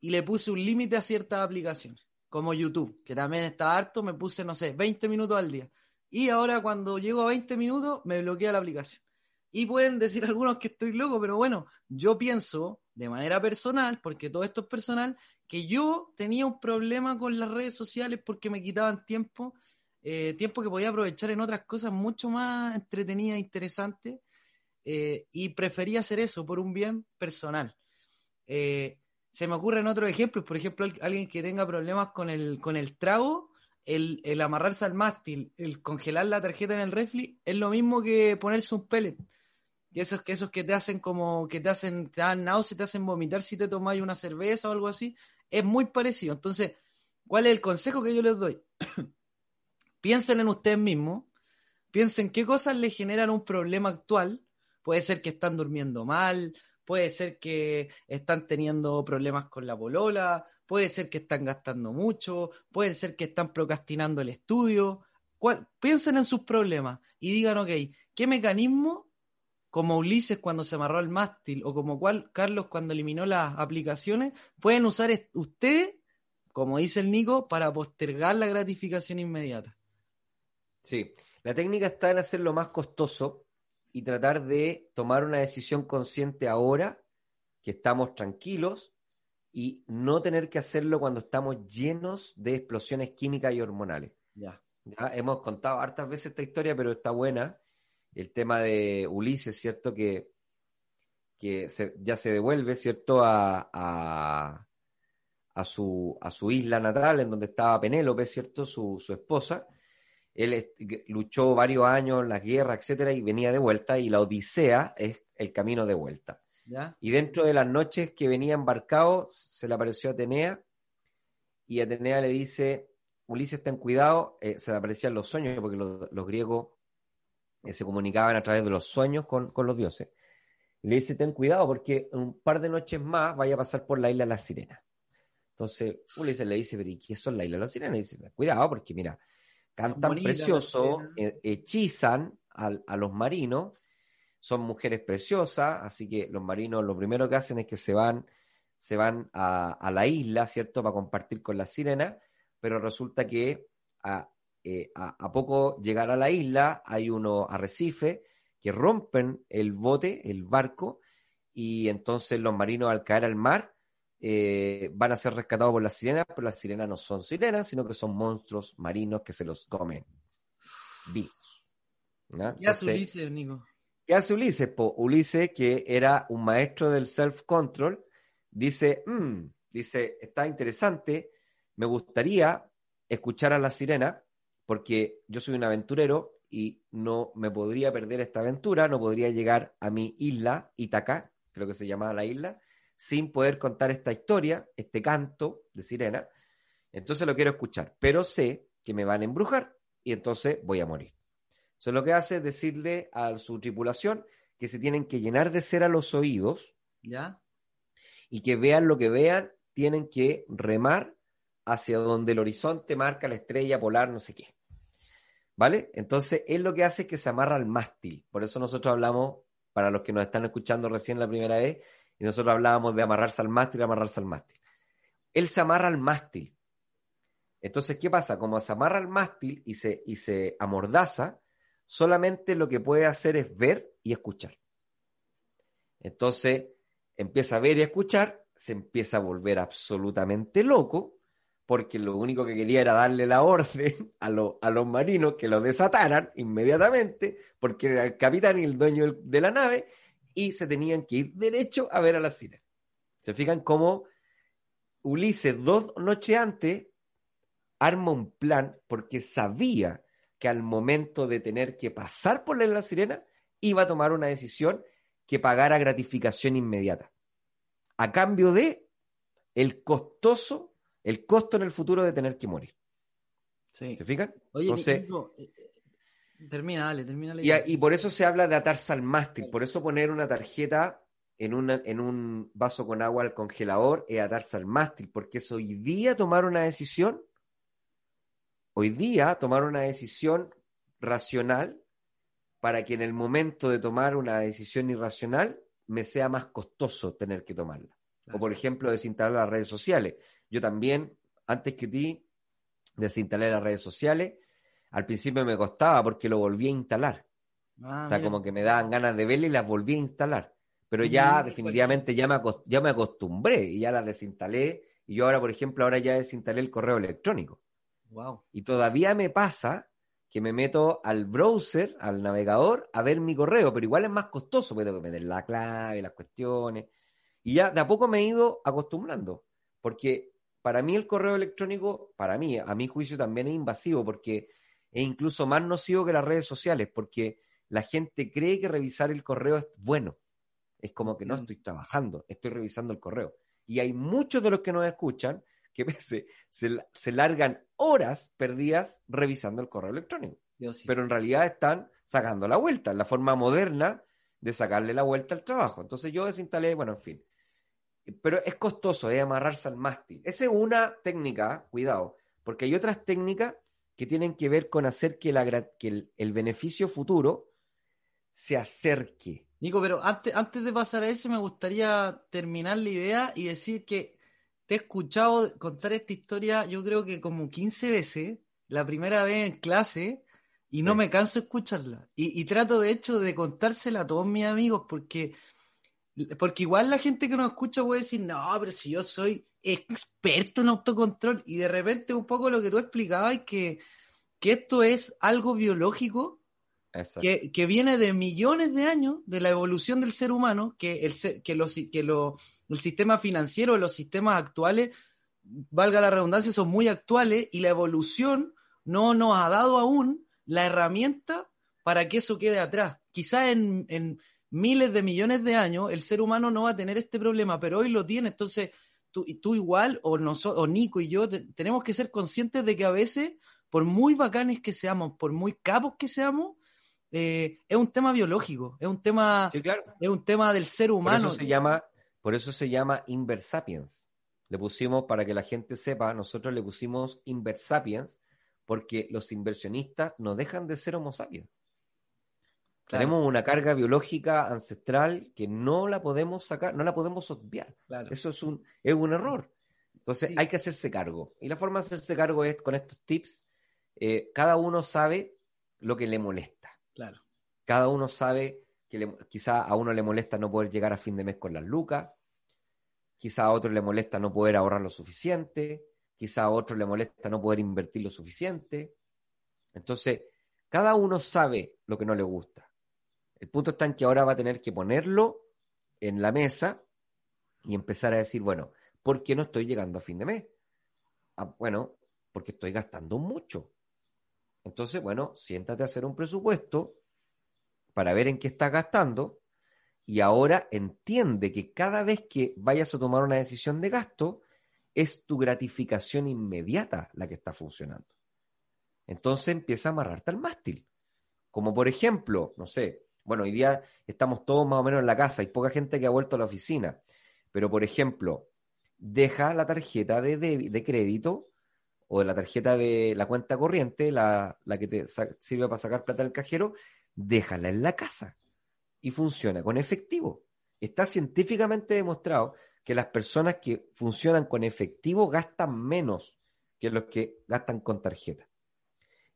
y le puse un límite a ciertas aplicaciones, como YouTube, que también está harto, me puse, no sé, 20 minutos al día. Y ahora cuando llego a 20 minutos me bloquea la aplicación. Y pueden decir algunos que estoy loco, pero bueno, yo pienso de manera personal, porque todo esto es personal, que yo tenía un problema con las redes sociales porque me quitaban tiempo, eh, tiempo que podía aprovechar en otras cosas mucho más entretenidas e interesantes, eh, y prefería hacer eso por un bien personal. Eh, se me ocurren otros ejemplos, por ejemplo, alguien que tenga problemas con el, con el trago, el, amarrarse al mástil, el congelar la tarjeta en el refri, es lo mismo que ponerse un pellet. Y esos, que esos que te hacen como, que te hacen, te dan náuseas, te hacen vomitar si te tomáis una cerveza o algo así, es muy parecido. Entonces, ¿cuál es el consejo que yo les doy? piensen en ustedes mismos, piensen qué cosas les generan un problema actual. Puede ser que están durmiendo mal, puede ser que están teniendo problemas con la polola, puede ser que están gastando mucho, puede ser que están procrastinando el estudio. Piensen en sus problemas y digan, ok, ¿qué mecanismo, como Ulises cuando se amarró al mástil o como Carlos cuando eliminó las aplicaciones, pueden usar ustedes, como dice el Nico, para postergar la gratificación inmediata? Sí, la técnica está en hacerlo más costoso y tratar de tomar una decisión consciente ahora que estamos tranquilos y no tener que hacerlo cuando estamos llenos de explosiones químicas y hormonales. Ya. Hemos contado hartas veces esta historia, pero está buena. El tema de Ulises, ¿cierto? Que, que ya se devuelve, ¿cierto? A, a, a, su, a su isla natal, en donde estaba Penélope, ¿cierto? Su, su esposa él luchó varios años en las guerras, etcétera, y venía de vuelta, y la Odisea es el camino de vuelta. Y dentro de las noches que venía embarcado, se le apareció Atenea y Atenea le dice, Ulises, ten cuidado, eh, se le aparecían los sueños, porque los, los griegos eh, se comunicaban a través de los sueños con, con los dioses. Le dice, ten cuidado, porque un par de noches más vaya a pasar por la isla de las sirenas. Entonces Ulises le dice, pero ¿y qué son la isla de las sirenas? Y dice, cuidado, porque mira, cantan bonitas precioso, eh, hechizan al- a, los marinos, son mujeres preciosas, así que los marinos lo primero que hacen es que se van, se van a, a la isla, ¿cierto?, para compartir con las sirenas, pero resulta que a, eh, a- a poco llegar a la isla hay unos arrecifes que rompen el bote, el barco, y entonces los marinos al caer al mar eh, van a ser rescatados por las sirenas, pero las sirenas no son sirenas, sino que son monstruos marinos que se los comen vivos. ¿ya? ¿Qué hace Entonces, Ulises, Nico? ¿Qué hace Ulises? Po, Ulises, que era un maestro del self-control, dice, "Mm", dice, está interesante, me gustaría escuchar a la sirena, porque yo soy un aventurero y no me podría perder esta aventura, no podría llegar a mi isla, Itaca, creo que se llamaba la isla, sin poder contar esta historia, este canto de sirena. Entonces lo quiero escuchar, pero sé que me van a embrujar y entonces voy a morir. Eso lo que hace es decirle a su tripulación que se tienen que llenar de cera los oídos ¿Ya? y que vean lo que vean, tienen que remar hacia donde el horizonte marca la estrella polar, no sé qué. ¿Vale? Entonces, él lo que hace es que se amarra al mástil. Por eso nosotros hablamos, para los que nos están escuchando recién la primera vez, y nosotros hablábamos de amarrarse al mástil, amarrarse al mástil. Él se amarra al mástil. Entonces, ¿qué pasa? Como se amarra al mástil y se, y se amordaza, solamente lo que puede hacer es ver y escuchar. Entonces, empieza a ver y escuchar, se empieza a volver absolutamente loco, porque lo único que quería era darle la orden a, lo- a los marinos que lo desataran inmediatamente, porque era el capitán y el dueño de la nave, y se tenían que ir derecho a ver a la sirena. ¿Se fijan cómo Ulises dos noches antes arma un plan porque sabía que al momento de tener que pasar por la sirena iba a tomar una decisión que pagara gratificación inmediata. A cambio de el costoso, el costo en el futuro de tener que morir. Sí. ¿Se fijan? Oye, Entonces- Nico, eh, eh, termina, dale, termina la Y, idea. y por eso se habla de atarse al mástil, por eso poner una tarjeta en, una- en un vaso con agua al congelador es atarse al mástil, porque es hoy día tomar una decisión, hoy día tomar una decisión racional para que en el momento de tomar una decisión irracional me sea más costoso tener que tomarla. O por ejemplo, desinstalar las redes sociales. Yo también, antes que ti, desinstalé las redes sociales. Al principio me costaba porque lo volví a instalar. Ah, o sea, mira. como que me daban ganas de verla y las volví a instalar. Pero ya definitivamente ya me, ya me acostumbré y ya las desinstalé. Y yo ahora, por ejemplo, ahora ya desinstalé el correo electrónico. Wow. Y todavía me pasa que me meto al browser, al navegador, a ver mi correo, pero igual es más costoso, porque tengo que meter la clave, las cuestiones. Y ya de a poco me he ido acostumbrando, porque para mí el correo electrónico, para mí, a mi juicio también es invasivo, porque es incluso más nocivo que las redes sociales, porque la gente cree que revisar el correo es bueno. Es como que no Mm. estoy trabajando, estoy revisando el correo. Y hay muchos de los que nos escuchan que se, se, se largan horas perdidas revisando el correo electrónico. Sí. Pero en realidad están sacando la vuelta, la forma moderna de sacarle la vuelta al trabajo. Entonces yo desinstalé, bueno, en fin. Pero es costoso, es amarrarse al mástil. Esa es una técnica, cuidado, porque hay otras técnicas que tienen que ver con hacer que, la, que el, el beneficio futuro se acerque. Nico, pero antes, antes de pasar a ese, me gustaría terminar la idea y decir que te he escuchado contar esta historia, yo creo que como 15 veces, la primera vez en clase, y Sí. no me canso de escucharla. Y, y trato, de hecho, de contársela a todos mis amigos, porque, porque igual la gente que nos escucha puede decir, no, pero si yo soy experto en autocontrol, y de repente un poco lo que tú explicabas, que, que esto es algo biológico que, que viene de millones de años de la evolución del ser humano, que el, que los, que lo- el sistema financiero, los sistemas actuales, valga la redundancia, son muy actuales y la evolución no nos ha dado aún la herramienta para que eso quede atrás. Quizás en, en miles de millones de años el ser humano no va a tener este problema, pero hoy lo tiene. Entonces, tú, tú igual, o, nosotros, o Nico y yo, tenemos que ser conscientes de que a veces, por muy bacanes que seamos, por muy capos que seamos, eh, es un tema biológico, es un tema, es un tema del ser humano. Por eso se llama, por eso se llama Inversapiens. Le pusimos, para que la gente sepa, nosotros le pusimos Inversapiens porque los inversionistas no dejan de ser Homo sapiens. Tenemos una carga biológica ancestral que no la podemos sacar, no la podemos obviar. Eso es un, es un error. Entonces hay que hacerse cargo. Y la forma de hacerse cargo es con estos tips. Eh, cada uno sabe lo que le molesta. Claro. Cada uno sabe que quizá a uno le molesta no poder llegar a fin de mes con las lucas. Quizá a otro le molesta no poder ahorrar lo suficiente. Quizá a otro le molesta no poder invertir lo suficiente. Entonces, cada uno sabe lo que no le gusta. El punto está en que ahora va a tener que ponerlo en la mesa y empezar a decir, bueno, ¿por qué no estoy llegando a fin de mes? Ah, bueno, porque estoy gastando mucho. Entonces, bueno, siéntate a hacer un presupuesto para ver en qué estás gastando y ahora entiende que cada vez que vayas a tomar una decisión de gasto, es tu gratificación inmediata la que está funcionando. Entonces empieza a amarrarte al mástil. Como por ejemplo, no sé, bueno, hoy día estamos todos más o menos en la casa, hay poca gente que ha vuelto a la oficina, pero por ejemplo, deja la tarjeta de, de, crédito o la tarjeta de la cuenta corriente, la, la que te sirve para sacar plata del cajero, déjala en la casa y funciona con efectivo. Está científicamente demostrado que las personas que funcionan con efectivo gastan menos que los que gastan con tarjeta.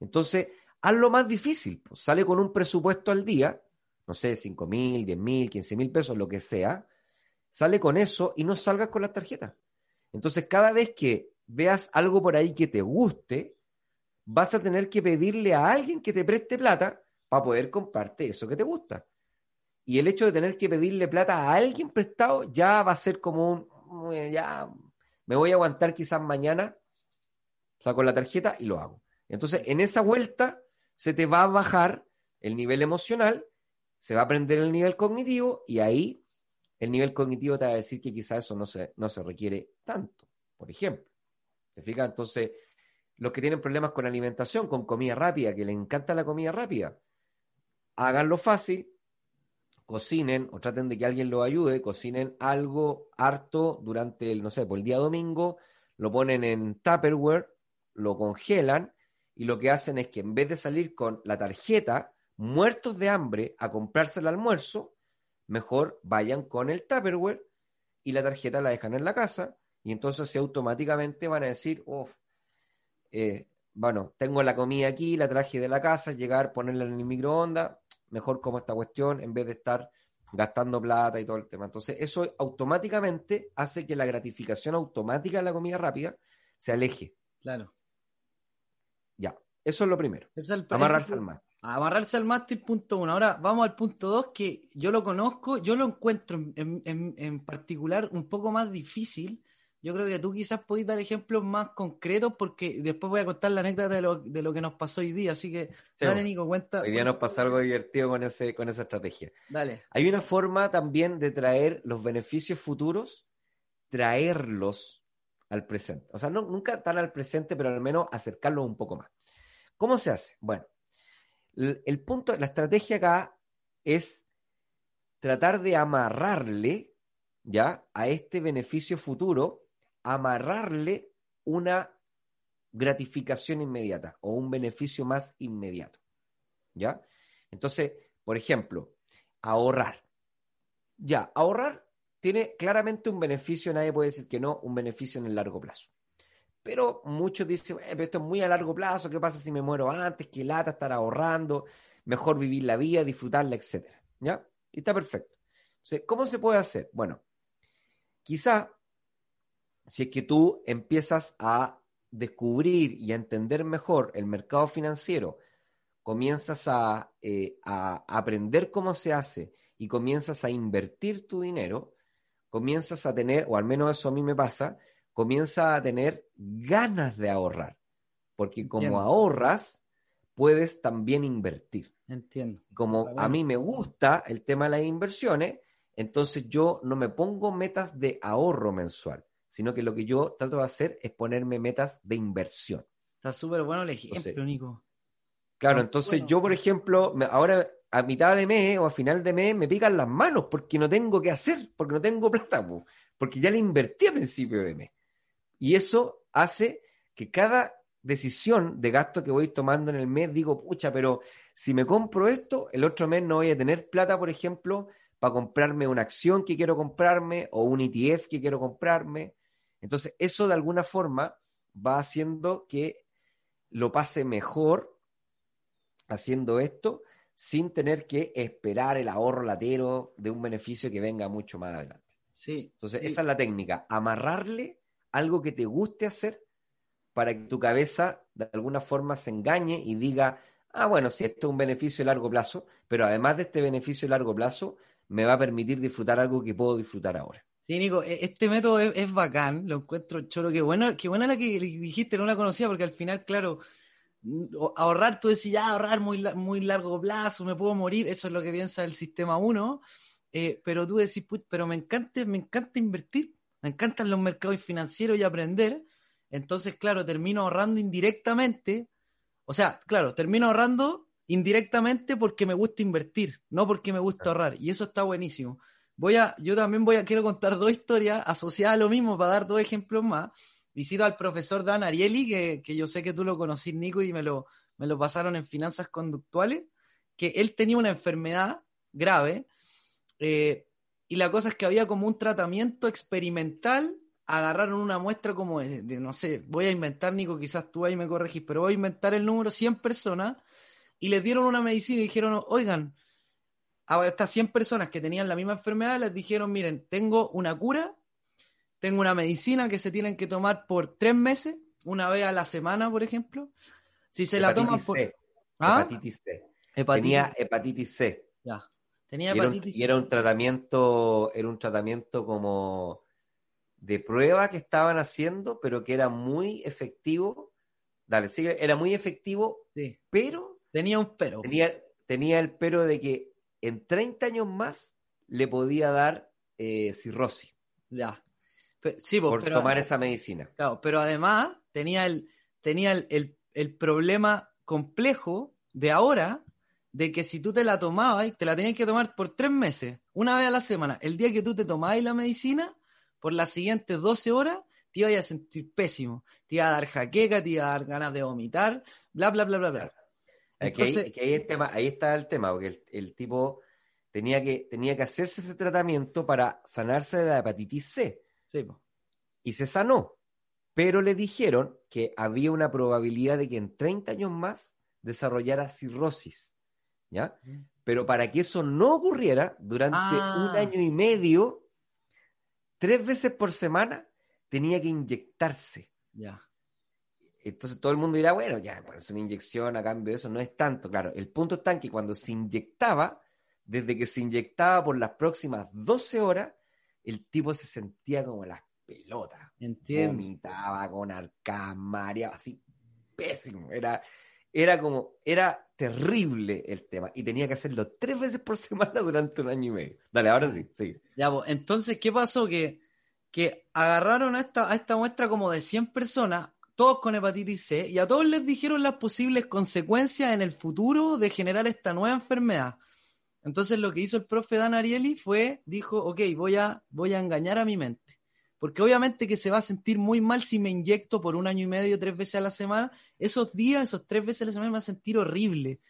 Entonces, haz lo más difícil, sale con un presupuesto al día no sé, 5 mil, 10 mil, 15 mil pesos, lo que sea, sale con eso y no salgas con la tarjeta. Entonces, cada vez que veas algo por ahí que te guste, vas a tener que pedirle a alguien que te preste plata para poder comprarte eso que te gusta. Y el hecho de tener que pedirle plata a alguien prestado ya va a ser como un, ya me voy a aguantar quizás mañana, saco la tarjeta y lo hago. Entonces, en esa vuelta se te va a bajar el nivel emocional se va a aprender el nivel cognitivo y ahí el nivel cognitivo te va a decir que quizás eso no se, no se requiere tanto, por ejemplo. ¿Te fijas? Entonces, los que tienen problemas con alimentación, con comida rápida, que les encanta la comida rápida, háganlo fácil, cocinen o traten de que alguien lo ayude, cocinen algo harto durante el, no sé, por el día domingo, lo ponen en Tupperware, lo congelan y lo que hacen es que en vez de salir con la tarjeta, muertos de hambre a comprarse el almuerzo, mejor vayan con el Tupperware y la tarjeta la dejan en la casa y entonces se automáticamente van a decir, uff, eh, bueno, tengo la comida aquí, la traje de la casa, llegar, ponerla en el microondas, mejor como esta cuestión en vez de estar gastando plata y todo el tema. Entonces, eso automáticamente hace que la gratificación automática de la comida rápida se aleje. Claro. Ya, eso es lo primero. Es el, Amarrarse al mar amarrarse al mástil, punto uno. Ahora vamos al punto dos, que yo lo conozco, yo lo encuentro en, particular un poco más difícil. Yo creo que tú quizás podés dar ejemplos más concretos porque después voy a contar la anécdota de lo, de lo que nos pasó hoy día. Así que, dale, Nico, cuenta. Hoy día nos pasó algo divertido con, ese, con esa estrategia. Dale. Hay una forma también de traer los beneficios futuros, traerlos al presente. O sea, no, nunca tan al presente, pero al menos acercarlos un poco más. ¿Cómo se hace? Bueno, el punto, la estrategia acá es tratar de amarrarle, ¿ya? A este beneficio futuro, amarrarle una gratificación inmediata o un beneficio más inmediato, ¿ya? Entonces, por ejemplo, ahorrar. Ya, ahorrar tiene claramente un beneficio, nadie puede decir que no, un beneficio en el largo plazo. Pero muchos dicen, eh, esto es muy a largo plazo, ¿qué pasa si me muero antes? ¿Qué lata estar ahorrando? Mejor vivir la vida, disfrutarla, etcétera. ¿Ya? Y está perfecto. ¿cómo se puede hacer? Bueno, quizá si es que tú empiezas a descubrir y a entender mejor el mercado financiero, comienzas a, eh, a, aprender cómo se hace y comienzas a invertir tu dinero, comienzas a tener, o al menos eso a mí me pasa, comienza a tener ganas de ahorrar, porque como ahorras, puedes también invertir. Entiendo. Como a mí me gusta el tema de las inversiones, entonces yo no me pongo metas de ahorro mensual, sino que lo que yo trato de hacer es ponerme metas de inversión. Está súper bueno el ejemplo, Entonces, Nico. Claro, entonces bueno. yo, por ejemplo, ahora a mitad de mes o a final de mes me pican las manos porque no tengo que hacer, porque no tengo plata, po, porque ya le invertí a principio de mes. Y eso hace que cada decisión de gasto que voy tomando en el mes, digo, pucha, pero si me compro esto, el otro mes no voy a tener plata, por ejemplo, para comprarme una acción que quiero comprarme o un ETF que quiero comprarme. Entonces, eso de alguna forma va haciendo que lo pase mejor haciendo esto sin tener que esperar el ahorro latero de un beneficio que venga mucho más adelante. Sí. Entonces, sí. esa es la técnica, amarrarle algo que te guste hacer para que tu cabeza de alguna forma se engañe y diga, ah, bueno, sí, esto es un beneficio a largo plazo, pero además de este beneficio a largo plazo, me va a permitir disfrutar algo que puedo disfrutar ahora. Sí, Nico, e- este método es, bacán, lo encuentro choro. Qué bueno, qué buena la que dijiste, no la conocía, porque al final, claro, mm, ahorrar, tú decís, ya, ahorrar muy, muy largo plazo, me puedo morir, eso es lo que piensa el sistema 1, pero tú decís, "Put, pero me encanta, me encanta invertir, me encantan los mercados financieros y aprender, entonces, claro, termino ahorrando indirectamente, o sea, claro, termino ahorrando indirectamente porque me gusta invertir, no porque me gusta ahorrar, y eso está buenísimo. Voy a, yo también voy a, quiero contar dos historias asociadas a lo mismo para dar dos ejemplos más. Visito al profesor Dan Ariely, que, que yo sé que tú lo conocís, Nico, y me lo, me lo pasaron en finanzas conductuales, que él tenía una enfermedad grave, eh, y la cosa es que había como un tratamiento experimental, agarraron una muestra como de, de, no sé, voy a inventar, Nico, quizás tú ahí me corregís, pero voy a inventar el número 100 personas, y les dieron una medicina y dijeron, oigan, a estas 100 personas que tenían la misma enfermedad les dijeron, miren, tengo una cura, tengo una medicina que se tienen que tomar por tres meses, una vez a la semana, por ejemplo. Si se la toman por... C, ¿Ah? hepatitis C. Hepatitis- Tenía hepatitis C. Ya. Tenía Y era, un, hepatitis y era un tratamiento, era un tratamiento como de prueba que estaban haciendo, pero que era muy efectivo. Dale, sigue, era muy efectivo, Sí. pero Tenía un pero. tenía, tenía el pero de que en 30 años más le podía dar eh, cirrosis Ya. Pe- sí, pues, por pero, tomar esa medicina. claro, pero además tenía el, tenía el, el- el problema complejo de ahora de que si tú te la tomabas, te la tenías que tomar por tres meses, una vez a la semana. El día que tú te tomabas la medicina, por las siguientes 12 horas, te ibas a sentir pésimo. Te iba a dar jaqueca, te iba a dar ganas de vomitar, bla, bla, bla, bla, bla. Ahí- Entonces- que ahí, el tema, ahí está el tema, porque el, el tipo tenía que, tenía que hacerse ese tratamiento para sanarse de la hepatitis C. Sí, po. y se sanó. Pero le dijeron que había una probabilidad de que en 30 años más desarrollara cirrosis. ¿Ya? Pero para que eso no ocurriera, durante Ah. un año y medio, tres veces por semana, tenía que inyectarse. Ya. Entonces todo el mundo dirá, bueno, ya, pues es una inyección a cambio de eso, no es tanto. Claro, el punto está en que cuando se inyectaba, desde que se inyectaba por las próximas 12 horas, el tipo se sentía como las pelotas. Entiendo. Vomitaba con mareaba, así, pésimo. Era, era como, era terrible el tema. Y tenía que hacerlo tres veces por semana durante un año y medio. Dale, ahora sí, sí. Ya, pues, entonces, ¿qué pasó? Que, que agarraron a esta, a esta muestra como de 100 personas, todos con hepatitis C, y a todos les dijeron las posibles consecuencias en el futuro de generar esta nueva enfermedad. Entonces, lo que hizo el profe Dan Ariely fue, dijo, ok, voy a, voy a engañar a mi mente. Porque obviamente que se va a sentir muy mal si me inyecto por un año y medio, tres veces a la semana. Esos días, esos tres veces a la semana me va a sentir horrible.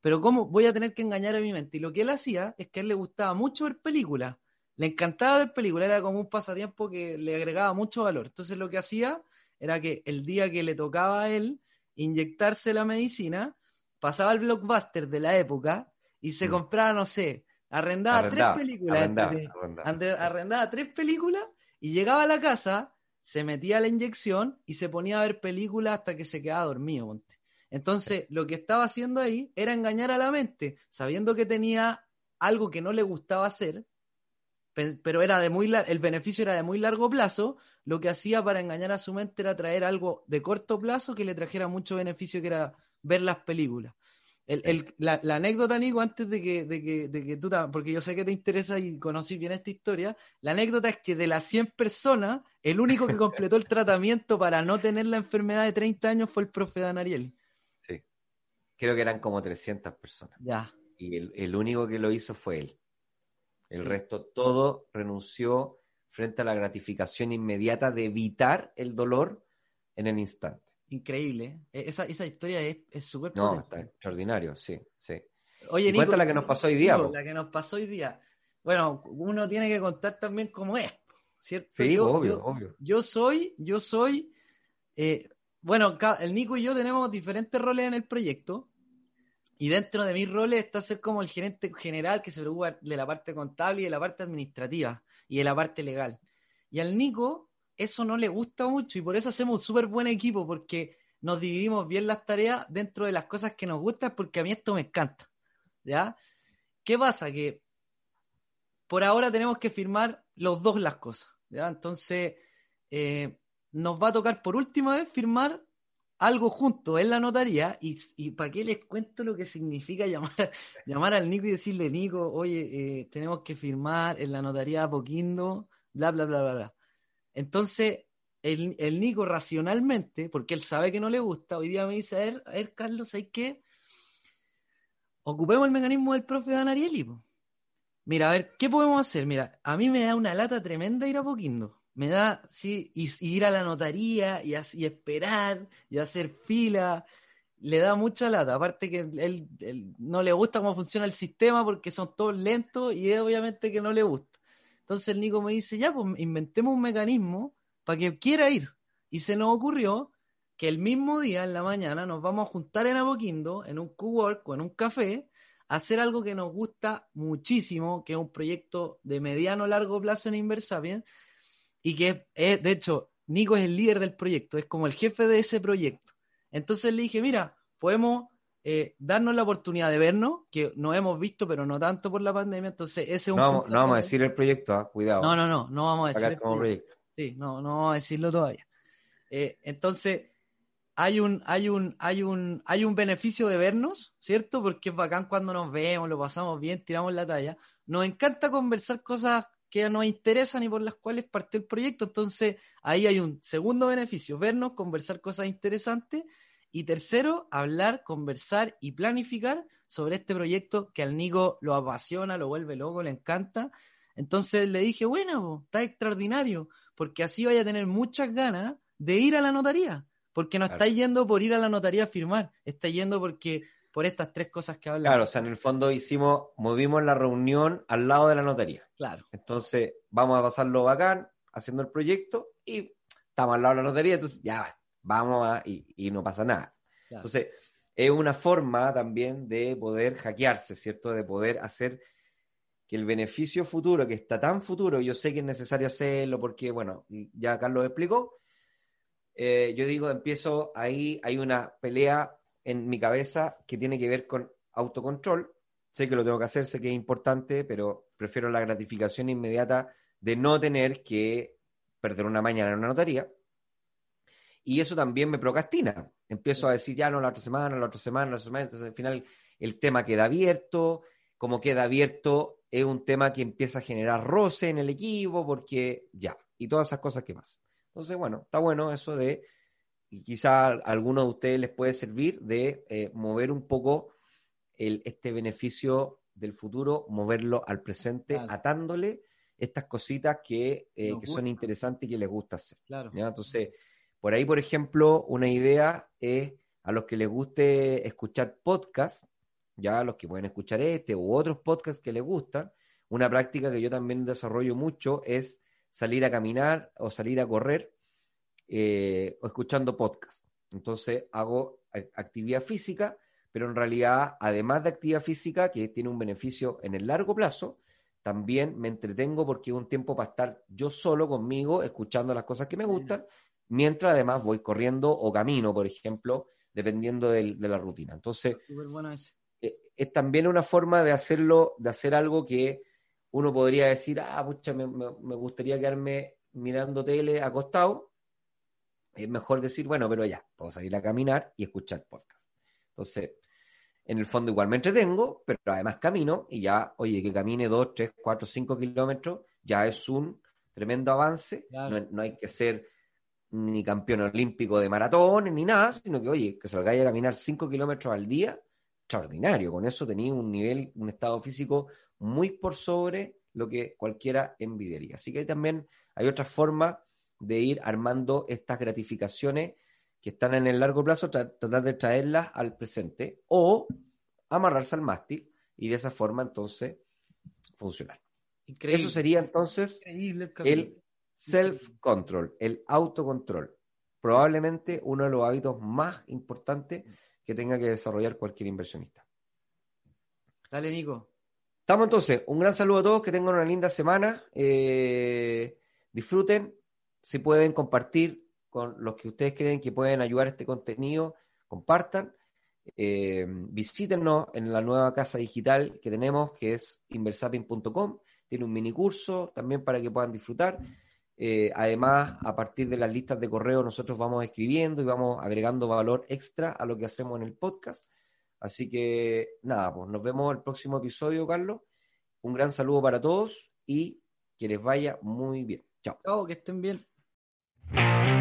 Pero ¿cómo voy a tener que engañar a mi mente? Y lo que él hacía es que a él le gustaba mucho ver películas. Le encantaba ver películas, era como un pasatiempo que le agregaba mucho valor. Entonces lo que hacía era que el día que le tocaba a él inyectarse la medicina, pasaba al blockbuster de la época y se Mm. compraba, no sé, arrendaba, Arrendaba, tres películas. arrendaba, entre- arrendaba. Ande- arrendaba tres películas y llegaba a la casa, se metía la inyección y se ponía a ver películas hasta que se quedaba dormido. Entonces, lo que estaba haciendo ahí era engañar a la mente, sabiendo que tenía algo que no le gustaba hacer, pe- pero era de muy el beneficio era de muy largo plazo, lo que hacía para engañar a su mente era traer algo de corto plazo que le trajera mucho beneficio, que era ver las películas. El, el, la, la, anécdota, Nico, antes de que, de, que, de que tú, porque yo sé que te interesa y conocí bien esta historia, la anécdota es que de las 100 personas, el único que completó el tratamiento para no tener la enfermedad de 30 años fue el profe Dan Ariel. Sí, creo que eran como 300 personas. Ya. Y el, el único que lo hizo fue él. El sí. resto, todo renunció frente a la gratificación inmediata de evitar el dolor en el instante. Increíble. ¿eh? Esa, esa historia es súper No, está extraordinario, sí, sí. Oye, y cuenta la que nos pasó hoy día. Nico, la que nos pasó hoy día. Bueno, uno tiene que contar también cómo es, ¿cierto? Sí, yo, obvio, yo, obvio. Yo soy, yo soy, eh, bueno, el Nico y yo tenemos diferentes roles en el proyecto. Y dentro de mis roles está ser como el gerente general que se preocupa de la parte contable y de la parte administrativa y de la parte legal. Y al Nico eso no le gusta mucho y por eso hacemos un súper buen equipo porque nos dividimos bien las tareas dentro de las cosas que nos gustan porque a mí esto me encanta. ¿Ya? ¿Qué pasa? Que por ahora tenemos que firmar los dos las cosas. ¿ya? Entonces, eh, nos va a tocar por última vez firmar algo junto en la notaría y, y para qué les cuento lo que significa llamar, llamar al Nico y decirle, Nico, oye, eh, tenemos que firmar en la notaría Poquindo, bla, bla, bla, bla, bla. Entonces, el, el, Nico racionalmente, porque él sabe que no le gusta, hoy día me dice, a ver, a ver Carlos, ¿hay qué? Ocupemos el mecanismo del profe Dan Ariely. Mira, a ver, ¿qué podemos hacer? Mira, a mí me da una lata tremenda ir a Poquindo. Me da, sí, y, ir a la notaría y, y, esperar y hacer fila. Le da mucha lata. Aparte que él, él, no le gusta cómo funciona el sistema porque son todos lentos y obviamente que no le gusta. Entonces el Nico me dice, ya, pues inventemos un mecanismo para que quiera ir. Y se nos ocurrió que el mismo día, en la mañana, nos vamos a juntar en Aboquindo, en un cowork o en un café, a hacer algo que nos gusta muchísimo, que es un proyecto de mediano largo plazo en Inversapien, y que es, de hecho, Nico es el líder del proyecto, es como el jefe de ese proyecto. Entonces le dije, mira, podemos eh, darnos la oportunidad de vernos, que nos hemos visto, pero no tanto por la pandemia. Entonces, ese es un. No, vamos, no vamos a decir el proyecto, ¿eh? cuidado. No, no, no, no vamos a decir. Como proyecto. proyecto. Sí, no, no vamos a decirlo todavía. Eh, entonces, hay un, hay, un, hay, un, hay un beneficio de vernos, ¿cierto? Porque es bacán cuando nos vemos, lo pasamos bien, tiramos la talla. Nos encanta conversar cosas que nos interesan y por las cuales parte el proyecto. Entonces, ahí hay un segundo beneficio, vernos, conversar cosas interesantes y tercero, hablar, conversar y planificar sobre este proyecto que al Nico lo apasiona, lo vuelve loco, le encanta. Entonces le dije, bueno, está extraordinario, porque así vaya a tener muchas ganas de ir a la notaría, porque no claro. está yendo por ir a la notaría a firmar, está yendo porque por estas tres cosas que hablamos. Claro, o sea, en el fondo hicimos, movimos la reunión al lado de la notaría. Claro. Entonces, vamos a pasarlo bacán, haciendo el proyecto, y estamos al lado de la notaría, entonces ya vamos a, y, y no pasa nada. Claro. Entonces, es una forma también de poder hackearse, ¿cierto? De poder hacer que el beneficio futuro, que está tan futuro, yo sé que es necesario hacerlo porque, bueno, ya Carlos explicó, eh, yo digo, empiezo ahí, hay una pelea en mi cabeza que tiene que ver con autocontrol, sé que lo tengo que hacer, sé que es importante, pero prefiero la gratificación inmediata de no tener que perder una mañana en una notaría. Y eso también me procrastina. Empiezo a decir, ya no, la otra semana, la otra semana, la otra semana. Entonces, al final, el tema queda abierto. Como queda abierto, es un tema que empieza a generar roce en el equipo, porque ya, y todas esas cosas que pasan. Entonces, bueno, está bueno eso de, y quizá a algunos de ustedes les puede servir de eh, mover un poco el, este beneficio del futuro, moverlo al presente, claro. atándole estas cositas que, eh, que son interesantes y que les gusta hacer. Claro. ¿ya? Entonces, por ahí, por ejemplo, una idea es a los que les guste escuchar podcasts, ya a los que pueden escuchar este u otros podcasts que les gustan, una práctica que yo también desarrollo mucho es salir a caminar o salir a correr eh, o escuchando podcasts. Entonces hago actividad física, pero en realidad, además de actividad física, que tiene un beneficio en el largo plazo, también me entretengo porque es un tiempo para estar yo solo conmigo, escuchando las cosas que me gustan, mientras además voy corriendo o camino, por ejemplo, dependiendo de, de la rutina. Entonces. Eh, es también una forma de hacerlo, de hacer algo que uno podría decir, ah, pucha, me, me, me gustaría quedarme mirando tele acostado. Es mejor decir, bueno, pero ya, puedo salir a caminar y escuchar podcast. Entonces, en el fondo igual me entretengo, pero además camino y ya, oye, que camine 2, 3, 4, 5 kilómetros, ya es un tremendo avance. Claro. No, no hay que ser ni campeón olímpico de maratón ni nada, sino que, oye, que salgáis a caminar 5 kilómetros al día, extraordinario. Con eso tenéis un nivel, un estado físico muy por sobre lo que cualquiera envidiaría. Así que también hay otras formas de ir armando estas gratificaciones que están en el largo plazo, tra- tratar de traerlas al presente o amarrarse al mástil y de esa forma entonces funcionar. Increíble. Eso sería entonces Increíble el self-control, el autocontrol. Probablemente uno de los hábitos más importantes que tenga que desarrollar cualquier inversionista. Dale, Nico. Estamos entonces, un gran saludo a todos, que tengan una linda semana, eh, disfruten, si pueden compartir con los que ustedes creen que pueden ayudar a este contenido, compartan, eh, visítenos en la nueva casa digital que tenemos, que es inversaping.com, tiene un mini curso también para que puedan disfrutar. Eh, además, a partir de las listas de correo, nosotros vamos escribiendo y vamos agregando valor extra a lo que hacemos en el podcast. Así que nada, pues nos vemos el próximo episodio, Carlos. Un gran saludo para todos y que les vaya muy bien. Chao. Chao, que estén bien.